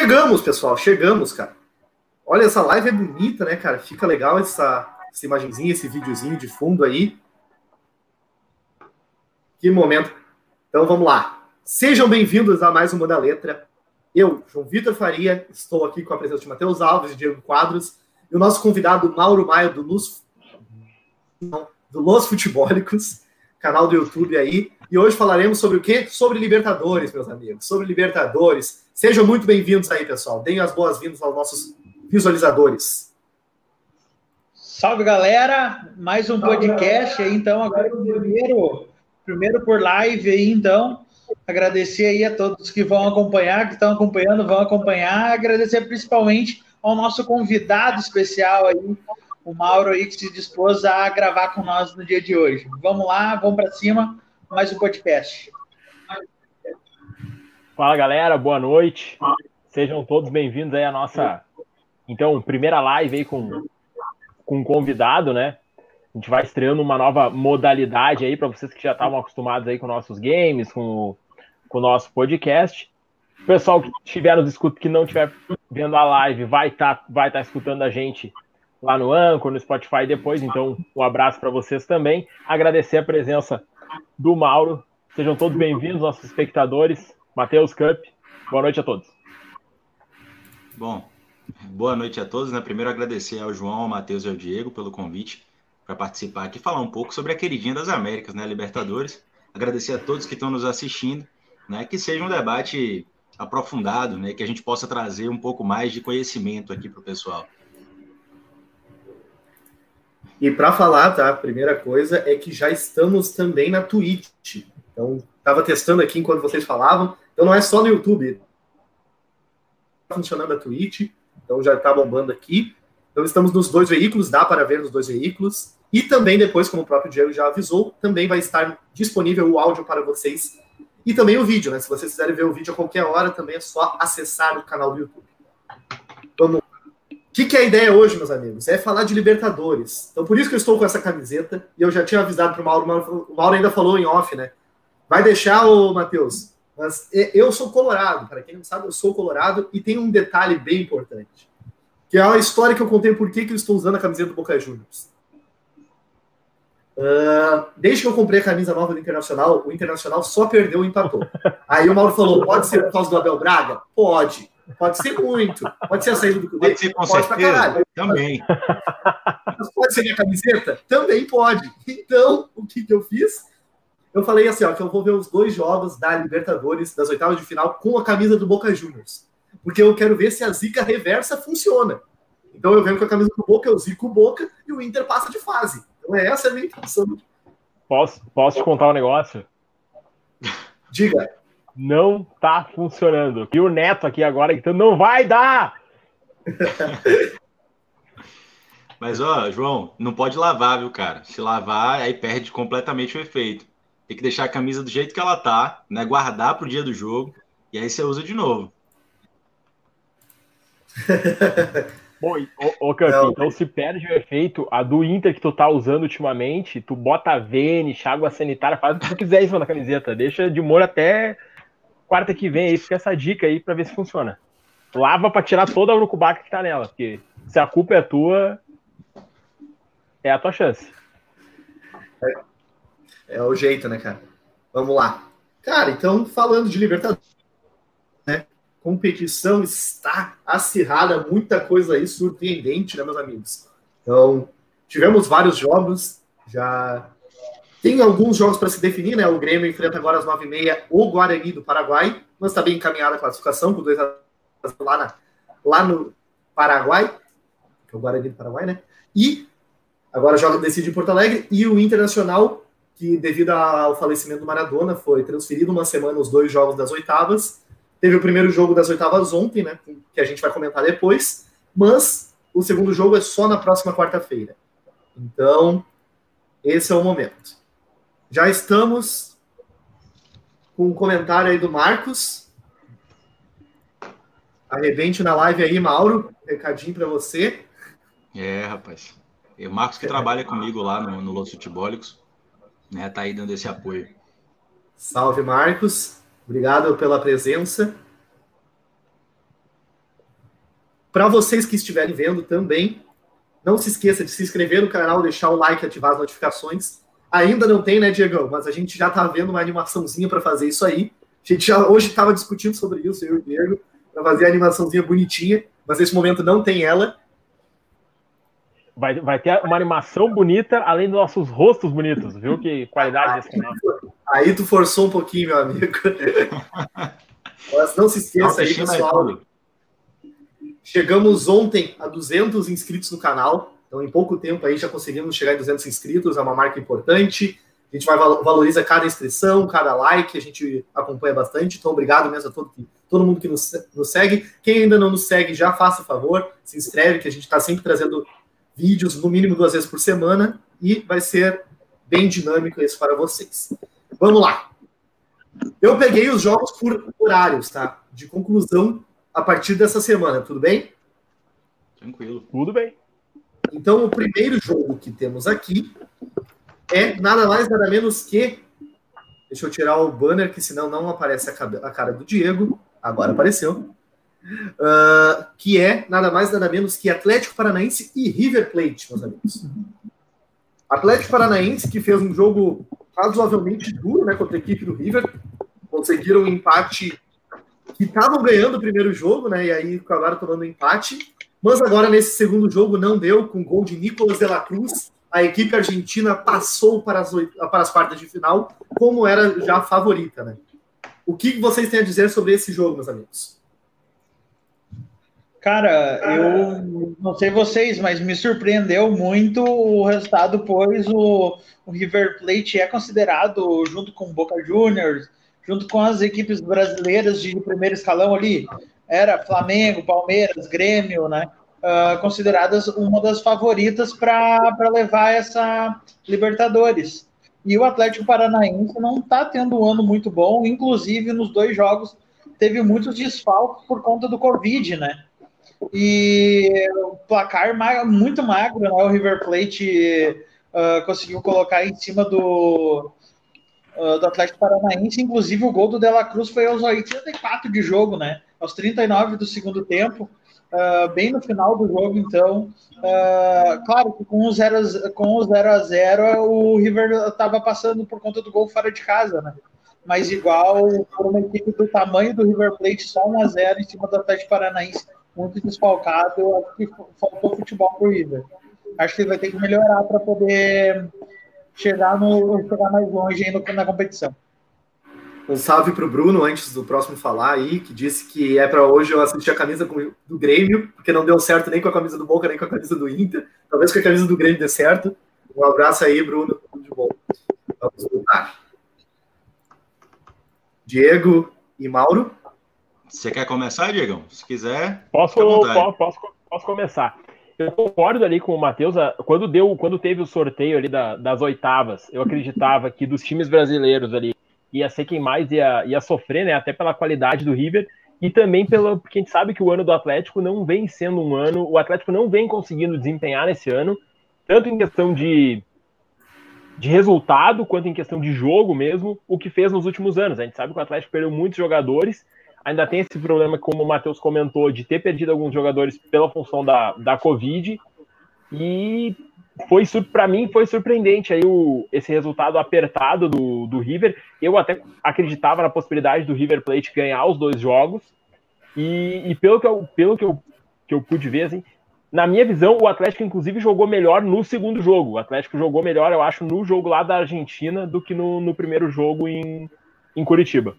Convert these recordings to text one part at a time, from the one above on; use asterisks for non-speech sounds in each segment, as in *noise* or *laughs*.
Chegamos, pessoal, chegamos, cara. Olha, essa live é bonita, né, cara? Fica legal essa, essa imagenzinha, esse videozinho de fundo aí. Que momento. Então vamos lá. Sejam bem-vindos a mais uma da letra. Eu, João Vitor Faria, estou aqui com a presença de Matheus Alves Diego Quadros e o nosso convidado Mauro Maia do Luz do Los Futebólicos, canal do YouTube aí. E hoje falaremos sobre o quê? Sobre Libertadores, meus amigos. Sobre Libertadores. Sejam muito bem-vindos aí, pessoal. Deem as boas-vindas aos nossos visualizadores. Salve, galera! Mais um podcast aí, então, agora o primeiro, primeiro por live aí, então. Agradecer aí a todos que vão acompanhar, que estão acompanhando, vão acompanhar. Agradecer principalmente ao nosso convidado especial aí, o Mauro aí, que se dispôs a gravar com nós no dia de hoje. Vamos lá, vamos para cima, mais um podcast. Fala, galera, boa noite. Sejam todos bem-vindos aí à nossa, então, primeira live aí com, com um convidado, né? A gente vai estreando uma nova modalidade aí para vocês que já estavam acostumados aí com nossos games, com com o nosso podcast. O pessoal que estiver nos escuta, que não estiver vendo a live, vai estar tá, vai tá escutando a gente lá no Anchor, no Spotify depois. Então, um abraço para vocês também. Agradecer a presença do Mauro. Sejam todos bem-vindos, nossos espectadores. Matheus Cup, boa noite a todos. Bom, boa noite a todos. Né? Primeiro, agradecer ao João, ao Matheus e ao Diego pelo convite para participar aqui, falar um pouco sobre a queridinha das Américas, né, Libertadores. Agradecer a todos que estão nos assistindo, né, que seja um debate aprofundado, né, que a gente possa trazer um pouco mais de conhecimento aqui para o pessoal. E para falar, tá? A primeira coisa é que já estamos também na Twitch. Então, estava testando aqui enquanto vocês falavam. Então, não é só no YouTube. Tá funcionando a Twitch. Então, já está bombando aqui. Então, estamos nos dois veículos, dá para ver nos dois veículos. E também, depois, como o próprio Diego já avisou, também vai estar disponível o áudio para vocês. E também o vídeo, né? Se vocês quiserem ver o vídeo a qualquer hora, também é só acessar o canal do YouTube. Vamos que, que é a ideia hoje, meus amigos? É falar de Libertadores. Então, por isso que eu estou com essa camiseta. E eu já tinha avisado para o Mauro. O Mauro ainda falou em off, né? Vai deixar, o Matheus. Mas eu sou colorado. Para quem não sabe, eu sou colorado. E tem um detalhe bem importante. Que é a história que eu contei por que, que eu estou usando a camiseta do Boca Juniors. Uh, desde que eu comprei a camisa nova do Internacional, o Internacional só perdeu e empatou. Aí o Mauro falou: pode ser por causa do Abel Braga? Pode. Pode ser muito. Pode ser a saída do Pode ser com pode certeza. Também. Mas pode ser minha camiseta? Também pode. Então, o que, que eu fiz? Eu falei assim, ó, que eu vou ver os dois jogos da Libertadores, das oitavas de final, com a camisa do Boca Juniors. Porque eu quero ver se a zica reversa funciona. Então eu venho com a camisa do Boca, eu zico o Boca e o Inter passa de fase. Então essa é a minha intenção. Posso, posso te contar um negócio? Diga não tá funcionando. E o Neto aqui agora, então não vai dar! *laughs* Mas, ó, João, não pode lavar, viu, cara? Se lavar, aí perde completamente o efeito. Tem que deixar a camisa do jeito que ela tá, né? Guardar pro dia do jogo, e aí você usa de novo. *laughs* Bom, ô, ô Campi, então se perde o efeito, a do Inter que tu tá usando ultimamente, tu bota a Vene, água sanitária, faz o que tu quiser em cima da camiseta. Deixa de molho até quarta que vem aí, fica essa dica aí para ver se funciona. Lava para tirar toda a urucubaca que tá nela, porque se a culpa é tua, é a tua chance. É, é o jeito, né, cara? Vamos lá. Cara, então, falando de Libertadores, né? Competição está acirrada, muita coisa aí surpreendente, né, meus amigos? Então, tivemos vários jogos, já tem alguns jogos para se definir, né? O Grêmio enfrenta agora às 9h30 o Guarani do Paraguai, mas está bem encaminhada a classificação, com 2 lá, na, lá no Paraguai, que é o Guarani do Paraguai, né? E agora joga decide em Porto Alegre, e o Internacional, que devido ao falecimento do Maradona, foi transferido uma semana os dois jogos das oitavas. Teve o primeiro jogo das oitavas ontem, né? Que a gente vai comentar depois, mas o segundo jogo é só na próxima quarta-feira. Então, esse é o momento. Já estamos com um comentário aí do Marcos. Arrebente na live aí, Mauro. Recadinho para você. É, rapaz. E o Marcos que trabalha comigo lá no, no Los Futebólicos, né? Tá aí dando esse apoio. Salve, Marcos. Obrigado pela presença. Para vocês que estiverem vendo também, não se esqueça de se inscrever no canal, deixar o like, ativar as notificações. Ainda não tem, né, Diego? Mas a gente já está vendo uma animaçãozinha para fazer isso aí. A gente já hoje estava discutindo sobre isso, eu e o Diego, para fazer a animaçãozinha bonitinha, mas nesse momento não tem ela. Vai, vai ter uma animação bonita, além dos nossos rostos bonitos, viu? Que qualidade desse canal. Aí tu forçou um pouquinho, meu amigo. *laughs* Mas não se esqueça aí, pessoal. Chegamos ontem a 200 inscritos no canal. Então, em pouco tempo aí já conseguimos chegar em 200 inscritos, é uma marca importante. A gente vai valoriza cada inscrição, cada like, a gente acompanha bastante. Então, obrigado mesmo a todo, todo mundo que nos, nos segue. Quem ainda não nos segue, já faça favor, se inscreve, que a gente está sempre trazendo vídeos, no mínimo duas vezes por semana, e vai ser bem dinâmico isso para vocês. Vamos lá. Eu peguei os jogos por horários, tá? De conclusão a partir dessa semana, tudo bem? Tranquilo. Tudo bem. Então, o primeiro jogo que temos aqui é nada mais, nada menos que. Deixa eu tirar o banner, que senão não aparece a cara do Diego. Agora apareceu. Uh, que é nada mais, nada menos que Atlético Paranaense e River Plate, meus amigos. Atlético Paranaense, que fez um jogo razoavelmente duro né, contra a equipe do River, conseguiram um empate que estavam ganhando o primeiro jogo, né? E aí acabaram tomando um empate. Mas agora, nesse segundo jogo, não deu, com gol de Nicolas de la Cruz. A equipe argentina passou para as, para as quartas de final, como era já a favorita, né? O que vocês têm a dizer sobre esse jogo, meus amigos? Cara, eu não sei vocês, mas me surpreendeu muito o resultado, pois o, o River Plate é considerado, junto com o Boca Juniors, junto com as equipes brasileiras de primeiro escalão ali, era Flamengo, Palmeiras, Grêmio, né? Uh, consideradas uma das favoritas para levar essa Libertadores. E o Atlético Paranaense não está tendo um ano muito bom, inclusive nos dois jogos teve muitos desfalques por conta do Covid, né? E o placar muito magro, né? O River Plate uh, conseguiu colocar em cima do, uh, do Atlético Paranaense. Inclusive, o gol do Dela Cruz foi aos 84 de jogo, né? Aos 39 do segundo tempo. Uh, bem no final do jogo, então. Uh, claro que com o 0 com o 0 a 0 o River estava passando por conta do gol fora de casa, né? Mas igual por uma equipe do tamanho do River Plate, só 1 a 0 em cima do Atlético Paranaense, muito desfalcado, acho que faltou futebol pro River. Acho que ele vai ter que melhorar para poder chegar, no, chegar mais longe no, na competição. Um salve para o Bruno antes do próximo falar aí, que disse que é para hoje eu assistir a camisa do Grêmio, porque não deu certo nem com a camisa do Boca, nem com a camisa do Inter. Talvez com a camisa do Grêmio dê certo. Um abraço aí, Bruno. Tudo de bom. Vamos voltar. Diego e Mauro. Você quer começar, Diego? Se quiser. Posso, posso, posso, posso começar. Eu concordo ali com o Matheus. Quando deu, quando teve o sorteio ali da, das oitavas, eu acreditava que dos times brasileiros ali ia ser quem mais ia, ia sofrer, né? Até pela qualidade do River e também pelo porque a gente sabe que o ano do Atlético não vem sendo um ano, o Atlético não vem conseguindo desempenhar nesse ano, tanto em questão de de resultado quanto em questão de jogo mesmo, o que fez nos últimos anos. A gente sabe que o Atlético perdeu muitos jogadores, ainda tem esse problema, como o Matheus comentou, de ter perdido alguns jogadores pela função da, da Covid. E foi para mim foi surpreendente aí o, esse resultado apertado do, do River. Eu até acreditava na possibilidade do River Plate ganhar os dois jogos. E, e pelo, que eu, pelo que, eu, que eu pude ver, assim, na minha visão, o Atlético, inclusive, jogou melhor no segundo jogo. O Atlético jogou melhor, eu acho, no jogo lá da Argentina do que no, no primeiro jogo em, em Curitiba.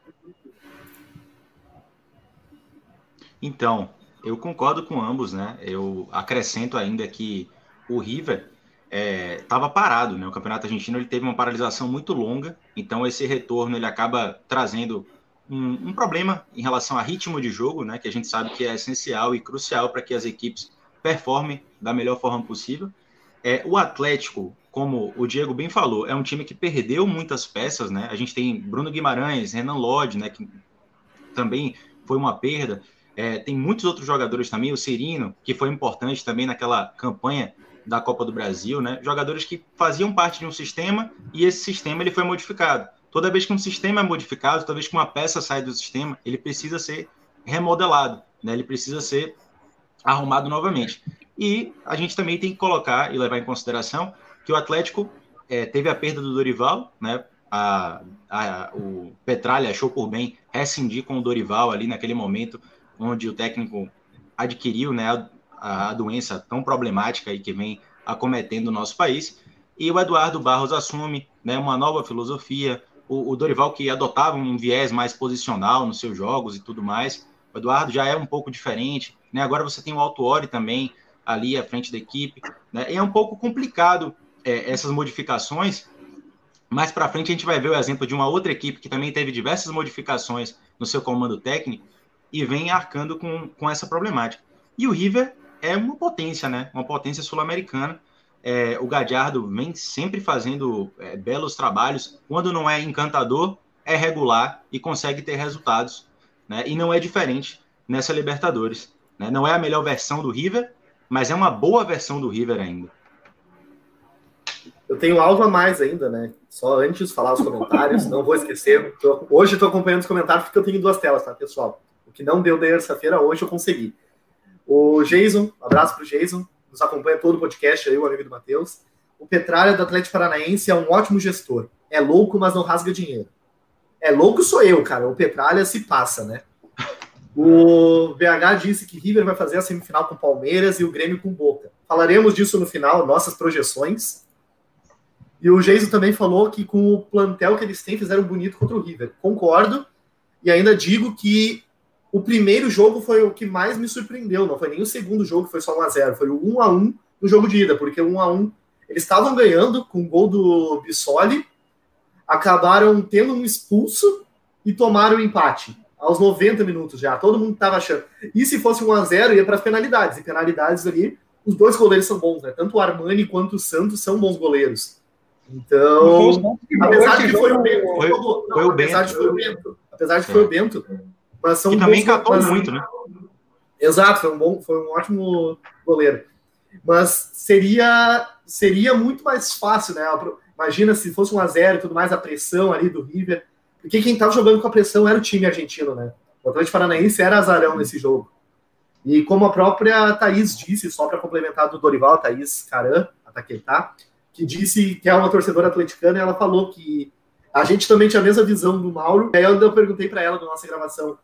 Então, eu concordo com ambos, né? Eu acrescento ainda que o River estava é, parado, né? O campeonato argentino ele teve uma paralisação muito longa, então esse retorno ele acaba trazendo um, um, problema em relação a ritmo de jogo, né? Que a gente sabe que é essencial e crucial para que as equipes performem da melhor forma possível. É, o Atlético, como o Diego bem falou, é um time que perdeu muitas peças, né? A gente tem Bruno Guimarães, Renan Lodge, né? Que também foi uma perda. É, tem muitos outros jogadores também, o Cirino, que foi importante também naquela campanha da Copa do Brasil, né? Jogadores que faziam parte de um sistema e esse sistema ele foi modificado. Toda vez que um sistema é modificado, toda vez que uma peça sai do sistema, ele precisa ser remodelado, né? Ele precisa ser arrumado novamente. E a gente também tem que colocar e levar em consideração que o Atlético é, teve a perda do Dorival, né? A, a, o Petralha achou por bem rescindir com o Dorival ali naquele momento onde o técnico adquiriu né, a, a doença tão problemática e que vem acometendo o nosso país. E o Eduardo Barros assume né, uma nova filosofia. O, o, Dorival, que adotava um viés mais posicional nos seus jogos e tudo mais. O Eduardo já é um pouco diferente. Né? Agora você tem o Alto Ori também ali à frente da equipe. Né? E é um pouco complicado é, essas modificações. Mais para frente a gente vai ver o exemplo de uma outra equipe que também teve diversas modificações no seu comando técnico e vem arcando com, com essa problemática. E o River é uma potência, né? Uma potência sul-americana. É, o Gadiardo vem sempre fazendo é, belos trabalhos. Quando não é encantador, é regular e consegue ter resultados. Né? E não é diferente nessa Libertadores. Né? Não é a melhor versão do River, mas é uma boa versão do River ainda. Eu tenho algo a mais ainda, né? Só antes de falar os comentários, não vou esquecer. Tô, hoje estou acompanhando os comentários porque eu tenho duas telas, tá, pessoal? O que não deu terça-feira, hoje eu consegui. O Jason, um abraço para o Jason, nos acompanha todo o podcast aí, o amigo do Matheus. O Petralha do Atlético Paranaense é um ótimo gestor. É louco, mas não rasga dinheiro. É louco sou eu, cara. O Petralha se passa, né? O BH disse que River vai fazer a semifinal com Palmeiras e o Grêmio com Boca. Falaremos disso no final, nossas projeções. E o Geiso também falou que com o plantel que eles têm, fizeram bonito contra o River. Concordo. E ainda digo que o primeiro jogo foi o que mais me surpreendeu. Não foi nem o segundo jogo, que foi só 1x0. Foi o 1x1 no jogo de ida, porque o 1x1 eles estavam ganhando com o gol do Bissoli, acabaram tendo um expulso e tomaram o empate. Aos 90 minutos já. Todo mundo estava achando. E se fosse 1x0, ia para as penalidades. E penalidades ali, os dois goleiros são bons, né? Tanto o Armani quanto o Santos são bons goleiros. Então, apesar de que foi o Bento, foi o Bento, apesar de que foi o Bento, mas são que também catou muito, né? Exato, foi um bom, foi um ótimo goleiro. Mas seria seria muito mais fácil, né? Imagina se fosse um a zero e tudo mais a pressão ali do River, porque quem estava jogando com a pressão era o time argentino, né? O Atlético Paranaense era azarão nesse jogo. E como a própria Thaís disse, só para complementar do Dorival, Thaís Caran, a Taquetá, que disse que é uma torcedora atleticana, e ela falou que a gente também tinha a mesma visão do Mauro. E aí eu perguntei para ela na nossa gravação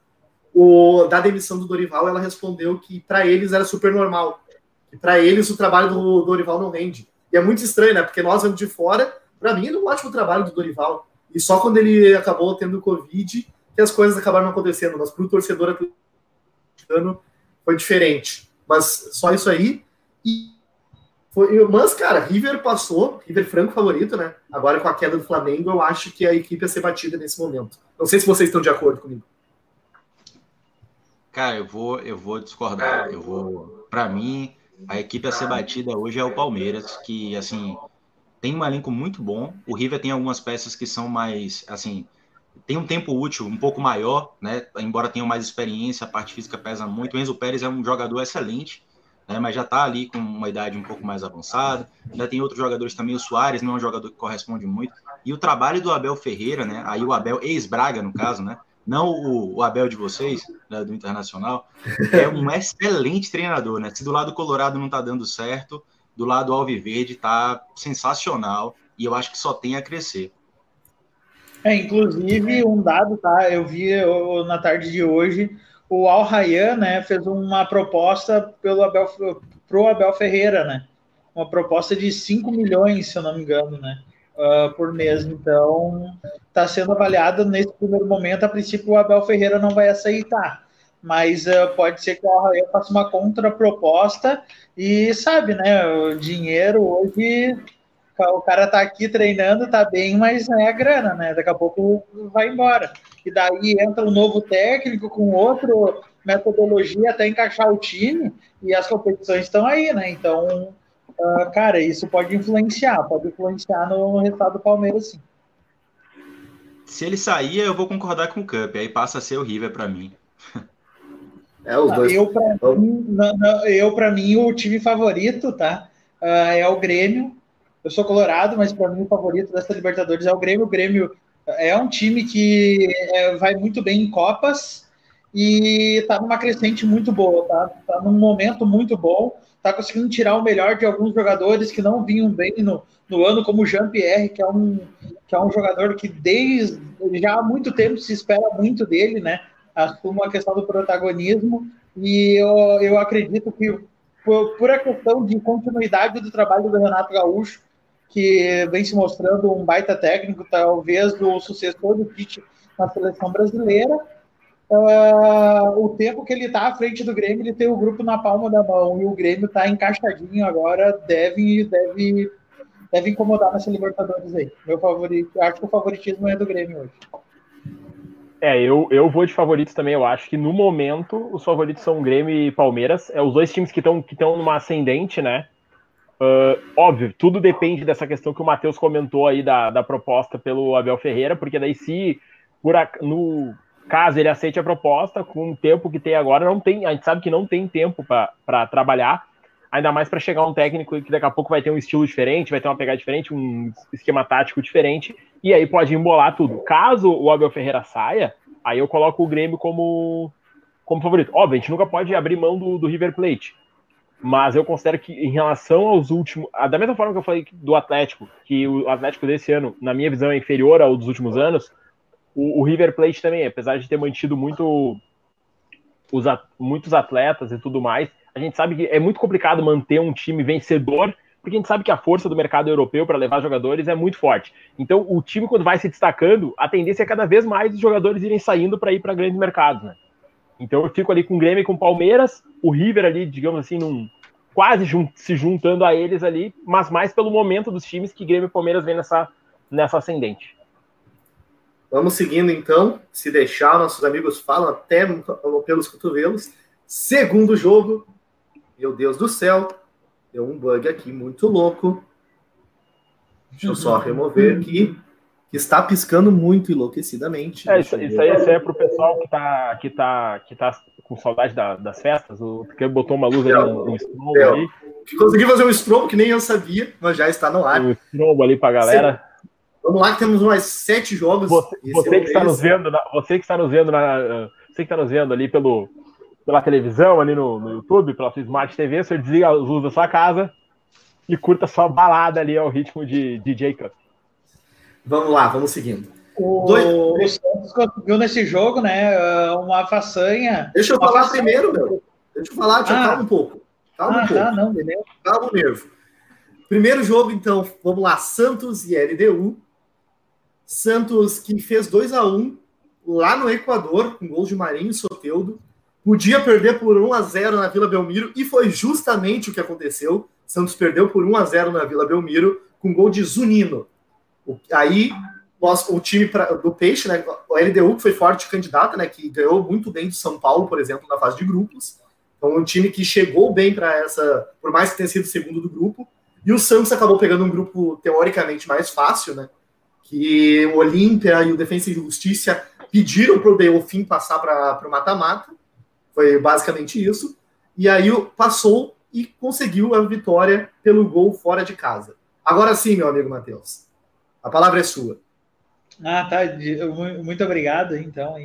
o, da demissão do Dorival, ela respondeu que para eles era super normal. Que para eles o trabalho do Dorival não rende. E é muito estranho, né? Porque nós vemos de fora, para mim, é um ótimo trabalho do Dorival. E só quando ele acabou tendo Covid que as coisas acabaram acontecendo. Mas para o torcedor atleticano foi diferente. Mas só isso aí. E foi, mas, cara, River passou, River franco favorito, né? Agora com a queda do Flamengo, eu acho que a equipe ia ser batida nesse momento. Não sei se vocês estão de acordo comigo. Cara, eu vou, eu vou discordar. Eu vou, para mim, a equipe a ser batida hoje é o Palmeiras, que assim tem um elenco muito bom. O River tem algumas peças que são mais, assim, tem um tempo útil um pouco maior, né? Embora tenha mais experiência, a parte física pesa muito. O Enzo Pérez é um jogador excelente né, mas já está ali com uma idade um pouco mais avançada. Já tem outros jogadores também, o Soares não é um jogador que corresponde muito. E o trabalho do Abel Ferreira, né, aí o Abel, ex-Braga no caso, né, não o, o Abel de vocês, né, do Internacional, é um *laughs* excelente treinador. Né? Se do lado colorado não está dando certo, do lado alviverde está sensacional e eu acho que só tem a crescer. É, inclusive, um dado, tá? Eu vi eu, na tarde de hoje o Al Rayyan, né, fez uma proposta pelo Abel, pro Abel Ferreira, né? Uma proposta de 5 milhões, se eu não me engano, né? Uh, por mês. Então, está sendo avaliada nesse primeiro momento. A princípio, o Abel Ferreira não vai aceitar. Mas uh, pode ser que o faça uma contraproposta e sabe, né? O dinheiro hoje o cara tá aqui treinando, tá bem, mas é a grana, né? Daqui a pouco vai embora. E daí entra um novo técnico com outra metodologia até encaixar o time e as competições estão aí, né? Então, uh, cara, isso pode influenciar, pode influenciar no resultado do Palmeiras, sim. Se ele sair, eu vou concordar com o Cup, aí passa a ser horrível para mim. É, os dois. Eu, para mim, eu, mim, o time favorito, tá? Uh, é o Grêmio eu sou colorado, mas para mim o favorito dessa Libertadores é o Grêmio. O Grêmio é um time que é, vai muito bem em Copas e está numa crescente muito boa, tá? Está num momento muito bom, está conseguindo tirar o melhor de alguns jogadores que não vinham bem no, no ano, como o Jean-Pierre, que é um que é um jogador que desde já há muito tempo se espera muito dele, né? Assuma a questão do protagonismo e eu, eu acredito que por, por a questão de continuidade do trabalho do Renato Gaúcho, que vem se mostrando um baita técnico, talvez o sucessor do Tite na seleção brasileira, Uh, o tempo que ele está à frente do Grêmio, ele tem o grupo na palma da mão e o Grêmio está encaixadinho agora, deve, deve, deve incomodar nessa Libertadores aí. Meu favorito, acho que o favoritismo é do Grêmio hoje. É, eu, eu vou de favoritos também. Eu acho que no momento os favoritos são Grêmio e Palmeiras. É os dois times que estão que numa ascendente, né? Uh, óbvio, tudo depende dessa questão que o Matheus comentou aí da, da proposta pelo Abel Ferreira, porque daí se por no caso ele aceite a proposta, com o tempo que tem agora, não tem, a gente sabe que não tem tempo para trabalhar, ainda mais para chegar um técnico que daqui a pouco vai ter um estilo diferente, vai ter uma pegada diferente, um esquema tático diferente, e aí pode embolar tudo. Caso o Abel Ferreira saia, aí eu coloco o Grêmio como, como favorito. Óbvio, a gente nunca pode abrir mão do, do River Plate, mas eu considero que em relação aos últimos, da mesma forma que eu falei do Atlético, que o Atlético desse ano, na minha visão, é inferior ao dos últimos anos, o, River Plate também, apesar de ter mantido muito os, muitos atletas e tudo mais, a gente sabe que é muito complicado manter um time vencedor, porque a gente sabe que a força do mercado europeu para levar jogadores é muito forte. Então, o time, quando vai se destacando, a tendência é cada vez mais os jogadores irem saindo para ir para grandes mercados, né? Então, eu fico ali com o Grêmio e com o Palmeiras, o River ali, digamos assim, num, quase jun se juntando a eles ali, mas mais pelo momento dos times que Grêmio e Palmeiras vêm nessa, nessa ascendente. Vamos seguindo então. Se deixar, nossos amigos falam até pelos cotovelos. Segundo jogo. Meu Deus do céu. Deu um bug aqui muito louco. Deixa eu só remover aqui. Que está piscando muito enlouquecidamente. É, isso, isso, aí, isso aí é para o pessoal que está que tá, que tá com saudade da, das festas. O que botou uma luz ali no, no ali. Consegui fazer um strobo que nem eu sabia, mas já está no ar. Um strobo ali para a galera. Vamos lá, que temos mais sete jogos. Você, você é que está nos vendo, você que está nos vendo, na, você que está nos vendo ali pelo, pela televisão, ali no, no YouTube, pela sua Smart TV, você desliga a luz da sua casa e curta sua balada ali ao ritmo de DJ Cup. Vamos lá, vamos seguindo. O, Dois... o Santos conseguiu nesse jogo, né? Uma façanha. Deixa eu falar façanha. primeiro, meu. Deixa eu falar, deixa ah. calma um pouco. Calma ah, um pouco. Tá, não, beleza. Calma o nervo. Primeiro jogo, então, vamos lá, Santos e LDU. Santos que fez 2 a 1 lá no Equador, com gols de Marinho e Soteudo. Podia perder por 1 a 0 na Vila Belmiro e foi justamente o que aconteceu. Santos perdeu por 1 a 0 na Vila Belmiro com gol de Zunino. Aí nós, o time pra, do Peixe, né, o LDU que foi forte candidata, né, que ganhou muito bem do São Paulo, por exemplo, na fase de grupos. Então um time que chegou bem para essa, por mais que tenha sido segundo do grupo. E o Santos acabou pegando um grupo teoricamente mais fácil, né? Que o Olímpia e o Defensa e Justiça pediram para o Delfim passar para o mata-mata. Foi basicamente isso. E aí passou e conseguiu a vitória pelo gol fora de casa. Agora sim, meu amigo Matheus. A palavra é sua. Ah, tá. Muito obrigado, então.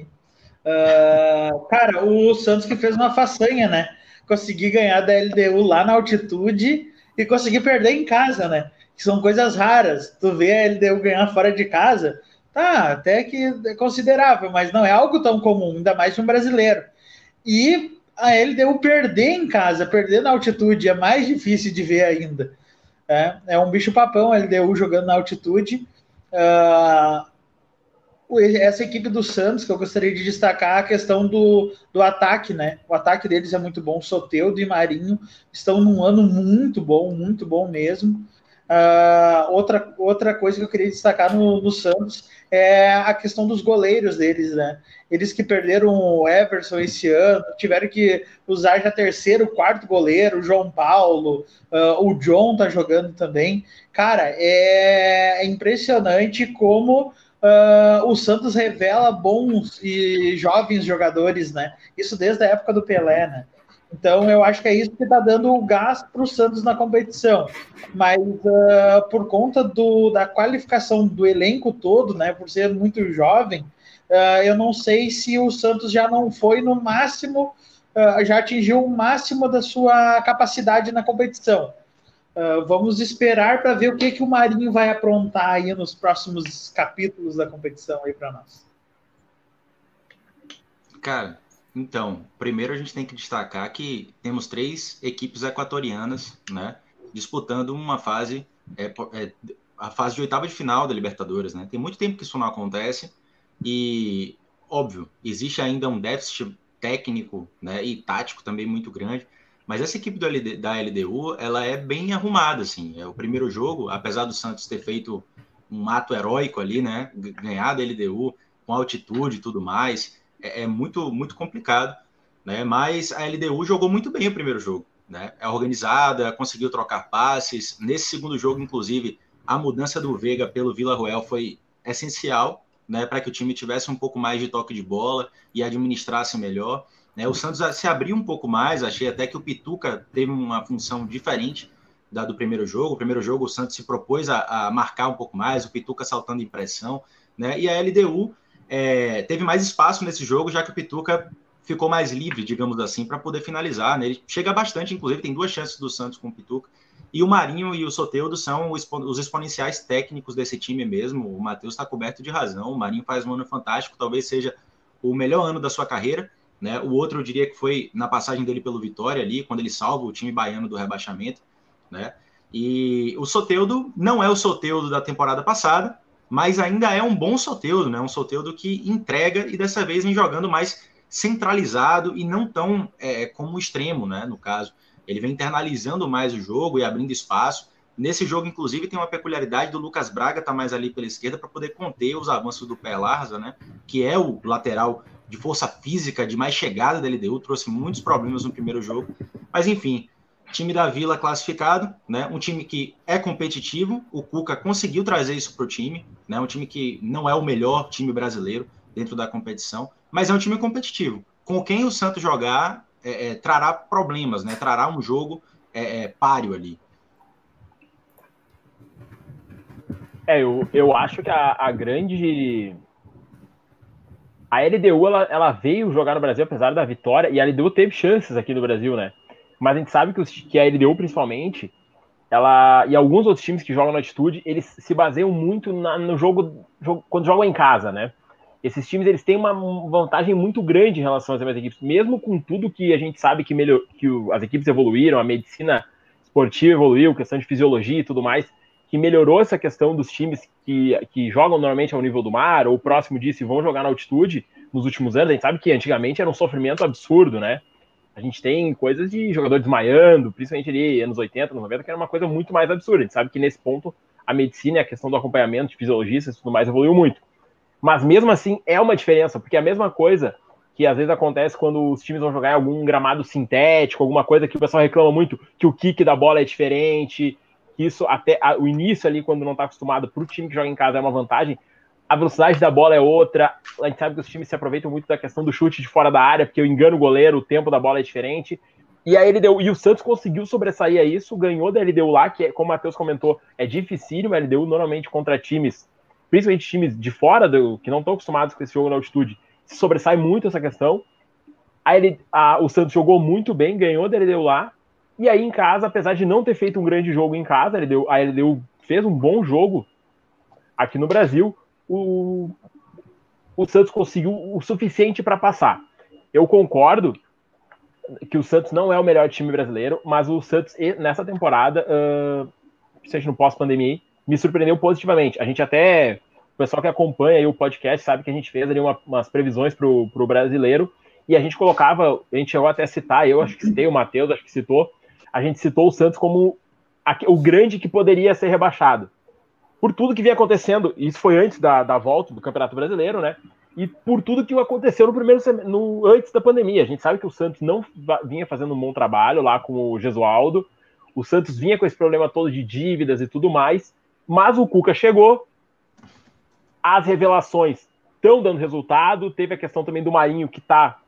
Uh, cara, o Santos que fez uma façanha, né? Conseguir ganhar da LDU lá na altitude e conseguir perder em casa, né? Que são coisas raras. Tu vê a LDU ganhar fora de casa, tá, até que é considerável, mas não é algo tão comum, ainda mais um brasileiro. E a LDU perder em casa, perder na altitude, é mais difícil de ver ainda. É, é um bicho papão a LDU jogando na altitude. Uh, essa equipe do Santos, que eu gostaria de destacar a questão do, do ataque, né? O ataque deles é muito bom. Soteudo e Marinho estão num ano muito bom, muito bom mesmo. Uh, outra, outra coisa que eu queria destacar no, no, Santos é a questão dos goleiros deles, né? Eles que perderam o Everson esse ano, tiveram que usar já terceiro, quarto goleiro, o João Paulo, uh, o John tá jogando também. Cara, é, é impressionante como uh, o Santos revela bons e jovens jogadores, né? Isso desde a época do Pelé, né? Então, eu acho que é isso que está dando o gás para o Santos na competição. Mas uh, por conta do, da qualificação do elenco todo, né, por ser muito jovem, Uh, eu não sei se o Santos já não foi no máximo, uh, já atingiu o máximo da sua capacidade na competição. Vamos esperar para ver o que, que o Marinho vai aprontar aí nos próximos capítulos da competição aí para nós. Cara, então, primeiro a gente tem que destacar que temos três equipes equatorianas, né, disputando uma fase, é, é, a fase de oitava de final da Libertadores, né? Tem muito tempo que isso não acontece e, óbvio, existe ainda um déficit técnico, né, e tático também muito grande. Mas essa equipe LD, da LDU, ela é bem arrumada, assim. É o primeiro jogo, apesar do Santos ter feito um ato heróico ali, né, ganhar da LDU com altitude e tudo mais, é, é muito, muito complicado, né? Mas a LDU jogou muito bem o primeiro jogo, né? É organizada, conseguiu trocar passes. Nesse segundo jogo, inclusive, a mudança do Veiga pelo Vila Roel foi essencial, né? Para que o time tivesse um pouco mais de toque de bola e administrasse melhor. Né? O Santos se abriu um pouco mais, achei até que o Pituca teve uma função diferente da do primeiro jogo. O primeiro jogo o Santos se propôs a, a marcar um pouco mais, o Pituca saltando em pressão, né? E a LDU é, teve mais espaço nesse jogo, já que o Pituca ficou mais livre, digamos assim, para poder finalizar. Né? Ele chega bastante, inclusive, tem duas chances do Santos com o Pituca. E o Marinho e o Soteudo são os exponenciais técnicos desse time mesmo. O Matheus está coberto de razão. O Marinho faz um ano fantástico, talvez seja o melhor ano da sua carreira. Né? O outro eu diria que foi na passagem dele pelo Vitória ali, quando ele salva o time baiano do rebaixamento. Né? E o Soteudo não é o Soteudo da temporada passada, mas ainda é um bom Soteudo, né? Um Soteudo que entrega e dessa vez vem jogando mais centralizado e não tão é, como extremo, né? No caso, ele vem internalizando mais o jogo e abrindo espaço. Nesse jogo, inclusive, tem uma peculiaridade do Lucas Braga tá mais ali pela esquerda para poder conter os avanços do Pelarza, né? Que é o lateral de força física, de mais chegada da LDU, trouxe muitos problemas no primeiro jogo. Mas enfim, time da Vila classificado, né? Um time que é competitivo. O Cuca conseguiu trazer isso para o time, né? Um time que não é o melhor time brasileiro dentro da competição, mas é um time competitivo. Com quem o Santos jogar, é, é, trará problemas, né? Trará um jogo é, é páreo ali. É, eu, eu acho que a, a grande. A LDU ela, ela veio jogar no Brasil apesar da vitória, e a LDU teve chances aqui no Brasil, né? Mas a gente sabe que, os, que a LDU, principalmente, ela e alguns outros times que jogam na altitude, eles se baseiam muito na, no jogo, jogo, quando jogam em casa, né? Esses times eles têm uma vantagem muito grande em relação às demais equipes, mesmo com tudo que a gente sabe que, melhor, que o, as equipes evoluíram, a medicina esportiva evoluiu, questão de fisiologia e tudo mais, que melhorou essa questão dos times que, que jogam normalmente ao nível do mar ou próximo disso e vão jogar na altitude nos últimos anos. A gente sabe que antigamente era um sofrimento absurdo, né? A gente tem coisas de jogador desmaiando, principalmente ali anos 80, anos 90, que era uma coisa muito mais absurda. A gente sabe que nesse ponto a medicina a questão do acompanhamento de fisiologistas e tudo mais evoluiu muito. Mas mesmo assim é uma diferença, porque é a mesma coisa que às vezes acontece quando os times vão jogar em algum gramado sintético, alguma coisa que o pessoal reclama muito, que o kick da bola é diferente, que isso até o início ali, quando não está acostumado, para o time que joga em casa é uma vantagem a velocidade da bola é outra. A gente sabe que os times se aproveitam muito da questão do chute de fora da área, porque eu engano o goleiro, o tempo da bola é diferente. E aí ele deu, e o Santos conseguiu sobressair a isso, ganhou da LDU lá, que é, como o Matheus comentou, é dificílimo. A LDU normalmente contra times, principalmente times de fora, do, que não estão acostumados com esse jogo na altitude, se sobressai muito essa questão. Aí a, o Santos jogou muito bem, ganhou da LDU lá. E aí em casa, apesar de não ter feito um grande jogo em casa, a LDU, a LDU fez um bom jogo aqui no Brasil o, o Santos conseguiu o suficiente para passar. Eu concordo que o Santos não é o melhor time brasileiro, mas o Santos, nessa temporada, uh, seja no pós-pandemia, me surpreendeu positivamente. A gente até, o pessoal que acompanha o podcast sabe que a gente fez ali uma, umas previsões para o brasileiro e a gente colocava, a gente chegou até a citar, eu acho que citei, o Matheus acho que citou, a gente citou o Santos como o grande que poderia ser rebaixado por tudo que vinha acontecendo, isso foi antes da, da volta do Campeonato Brasileiro, né? E por tudo que aconteceu no primeiro no antes da pandemia. A gente sabe que o Santos não vinha fazendo um bom trabalho lá com o Gesualdo. O Santos vinha com esse problema todo de dívidas e tudo mais, mas o Cuca chegou. As revelações estão dando resultado. Teve a questão também do Marinho, que está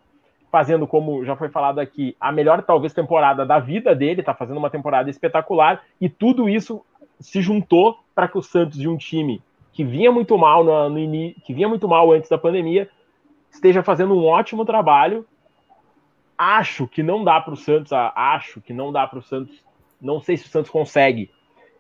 fazendo, como já foi falado aqui, a melhor talvez temporada da vida dele, está fazendo uma temporada espetacular, e tudo isso se juntou para que o Santos, de um time que vinha muito mal no, no que vinha muito mal antes da pandemia, esteja fazendo um ótimo trabalho. Acho que não dá para o Santos, acho que não dá para o Santos. Não sei se o Santos consegue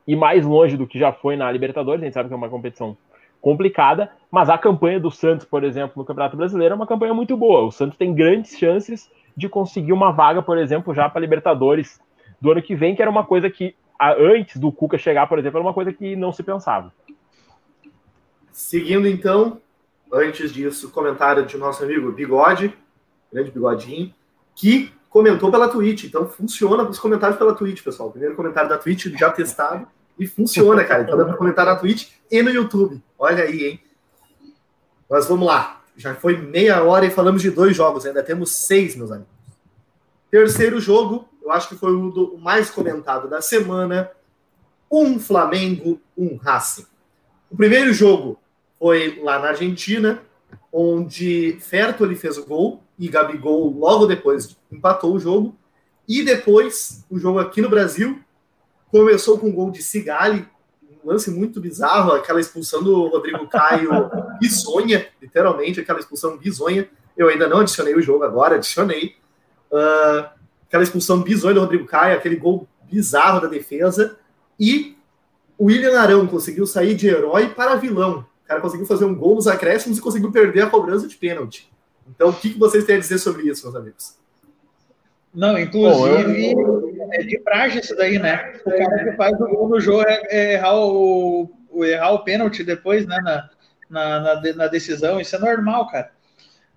ir mais longe do que já foi na Libertadores. A gente sabe que é uma competição complicada, mas a campanha do Santos, por exemplo, no Campeonato Brasileiro é uma campanha muito boa. O Santos tem grandes chances de conseguir uma vaga, por exemplo, já para Libertadores do ano que vem, que era uma coisa que antes do Cuca chegar, por exemplo, era uma coisa que não se pensava. Seguindo então, antes disso, comentário de nosso amigo Bigode, grande Bigodinho, que comentou pela Twitch. Então funciona os comentários pela Twitch, pessoal. primeiro comentário da Twitch já testado e funciona, cara. Então dá para comentar na Twitch e no YouTube. Olha aí, hein? Mas vamos lá. Já foi meia hora e falamos de dois jogos. Ainda temos seis, meus amigos. Terceiro jogo, eu acho que foi o, do, o mais comentado da semana. Um Flamengo, um Racing. O primeiro jogo foi lá na Argentina, onde Fertoli fez o gol e Gabigol logo depois empatou o jogo. E depois, o jogo aqui no Brasil começou com um gol de Sigali, um lance muito bizarro, aquela expulsão do Rodrigo Caio *laughs* bizonha, literalmente, aquela expulsão bizonha. Eu ainda não adicionei o jogo agora, adicionei. Uh, aquela expulsão bizonha do Rodrigo Caio, aquele gol bizarro da defesa. E o William Arão conseguiu sair de herói para vilão cara conseguiu fazer um gol nos acréscimos e conseguiu perder a cobrança de pênalti. Então, o que, vocês têm a dizer sobre isso, meus amigos? Não, inclusive, Bom, eu... é de praxe isso daí, né? O cara que faz o gol no jogo é, é errar, o, o, errar o pênalti depois, né? Na, na, na, na decisão. Isso é normal, cara.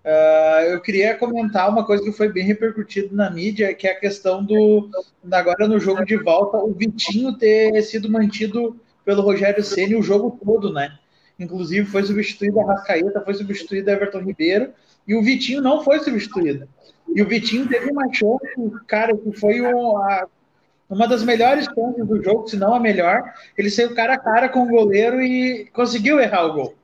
Uh, eu queria comentar uma coisa que foi bem repercutido na mídia, que é a questão do agora no jogo de volta, o Vitinho ter sido mantido pelo Rogério Ceni o jogo todo, né? Inclusive, foi substituído a Rascaeta, foi substituído Everton Ribeiro, e o Vitinho não foi substituído. E o Vitinho teve uma chance, cara, que foi uma, uma das melhores chances do jogo, se não a melhor. Ele saiu cara a cara com o goleiro e conseguiu errar o gol.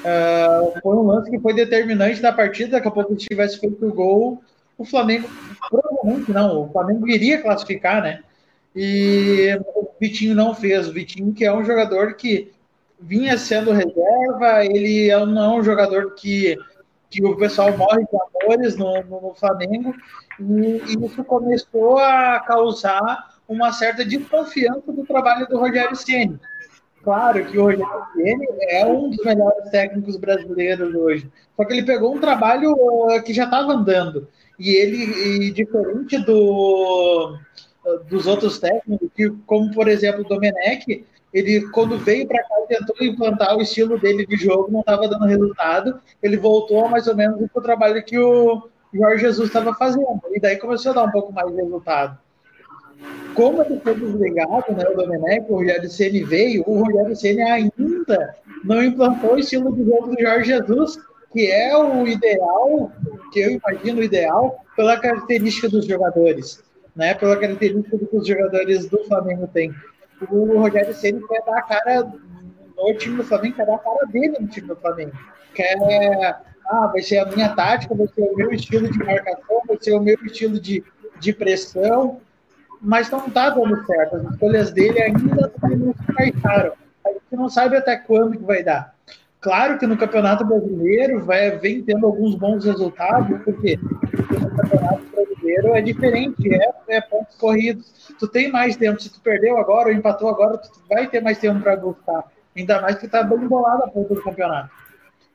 Uh, foi um lance que foi determinante da partida. Daqui a pouco, se tivesse feito o gol, o Flamengo, provavelmente não, o Flamengo iria classificar, né? E o Vitinho não fez. O Vitinho, que é um jogador que vinha sendo reserva, ele é não é um jogador que, que o pessoal morre de amores no, no, no Flamengo, e, e, isso começou a causar uma certa desconfiança do trabalho do Rogério Ceni. Claro que Rogério Ceni é um dos melhores técnicos brasileiros hoje, só que ele pegou um trabalho uh, que já estava andando, e ele, e diferente do, uh, dos outros técnicos, que, como por exemplo o Domenech, ele, quando veio para cá, tentou implantar o estilo dele de jogo, não estava dando resultado. Ele voltou mais ou menos para o trabalho que o Jorge Jesus estava fazendo. E daí começou a dar um pouco mais de resultado. Como ele foi desligado, né, o Domenech, o Rogério Ceni veio, o Rogério Ceni ainda não implantou o estilo de jogo do Jorge Jesus, que é o ideal, que eu imagino o ideal, pela característica dos jogadores, né, pela característica que os jogadores do Flamengo têm o Rogério Ceni quer dar a cara no time do Flamengo, quer dar a cara dele no time do Flamengo. Quer, ah, vai ser a minha tática, vai ser o meu estilo de marcação, vai ser o meu estilo de, de pressão, mas não está dando certo. As escolhas dele ainda não se encaixaram. A gente não sabe até quando que vai dar. Claro que no Campeonato Brasileiro vai, vem tendo alguns bons resultados, porque no Campeonato Brasileiro é diferente, é, é pontos corridos. Tu tem mais tempo, se tu perdeu agora ou empatou agora, tu vai ter mais tempo para buscar. Ainda mais que tá bem embolado a ponta do campeonato.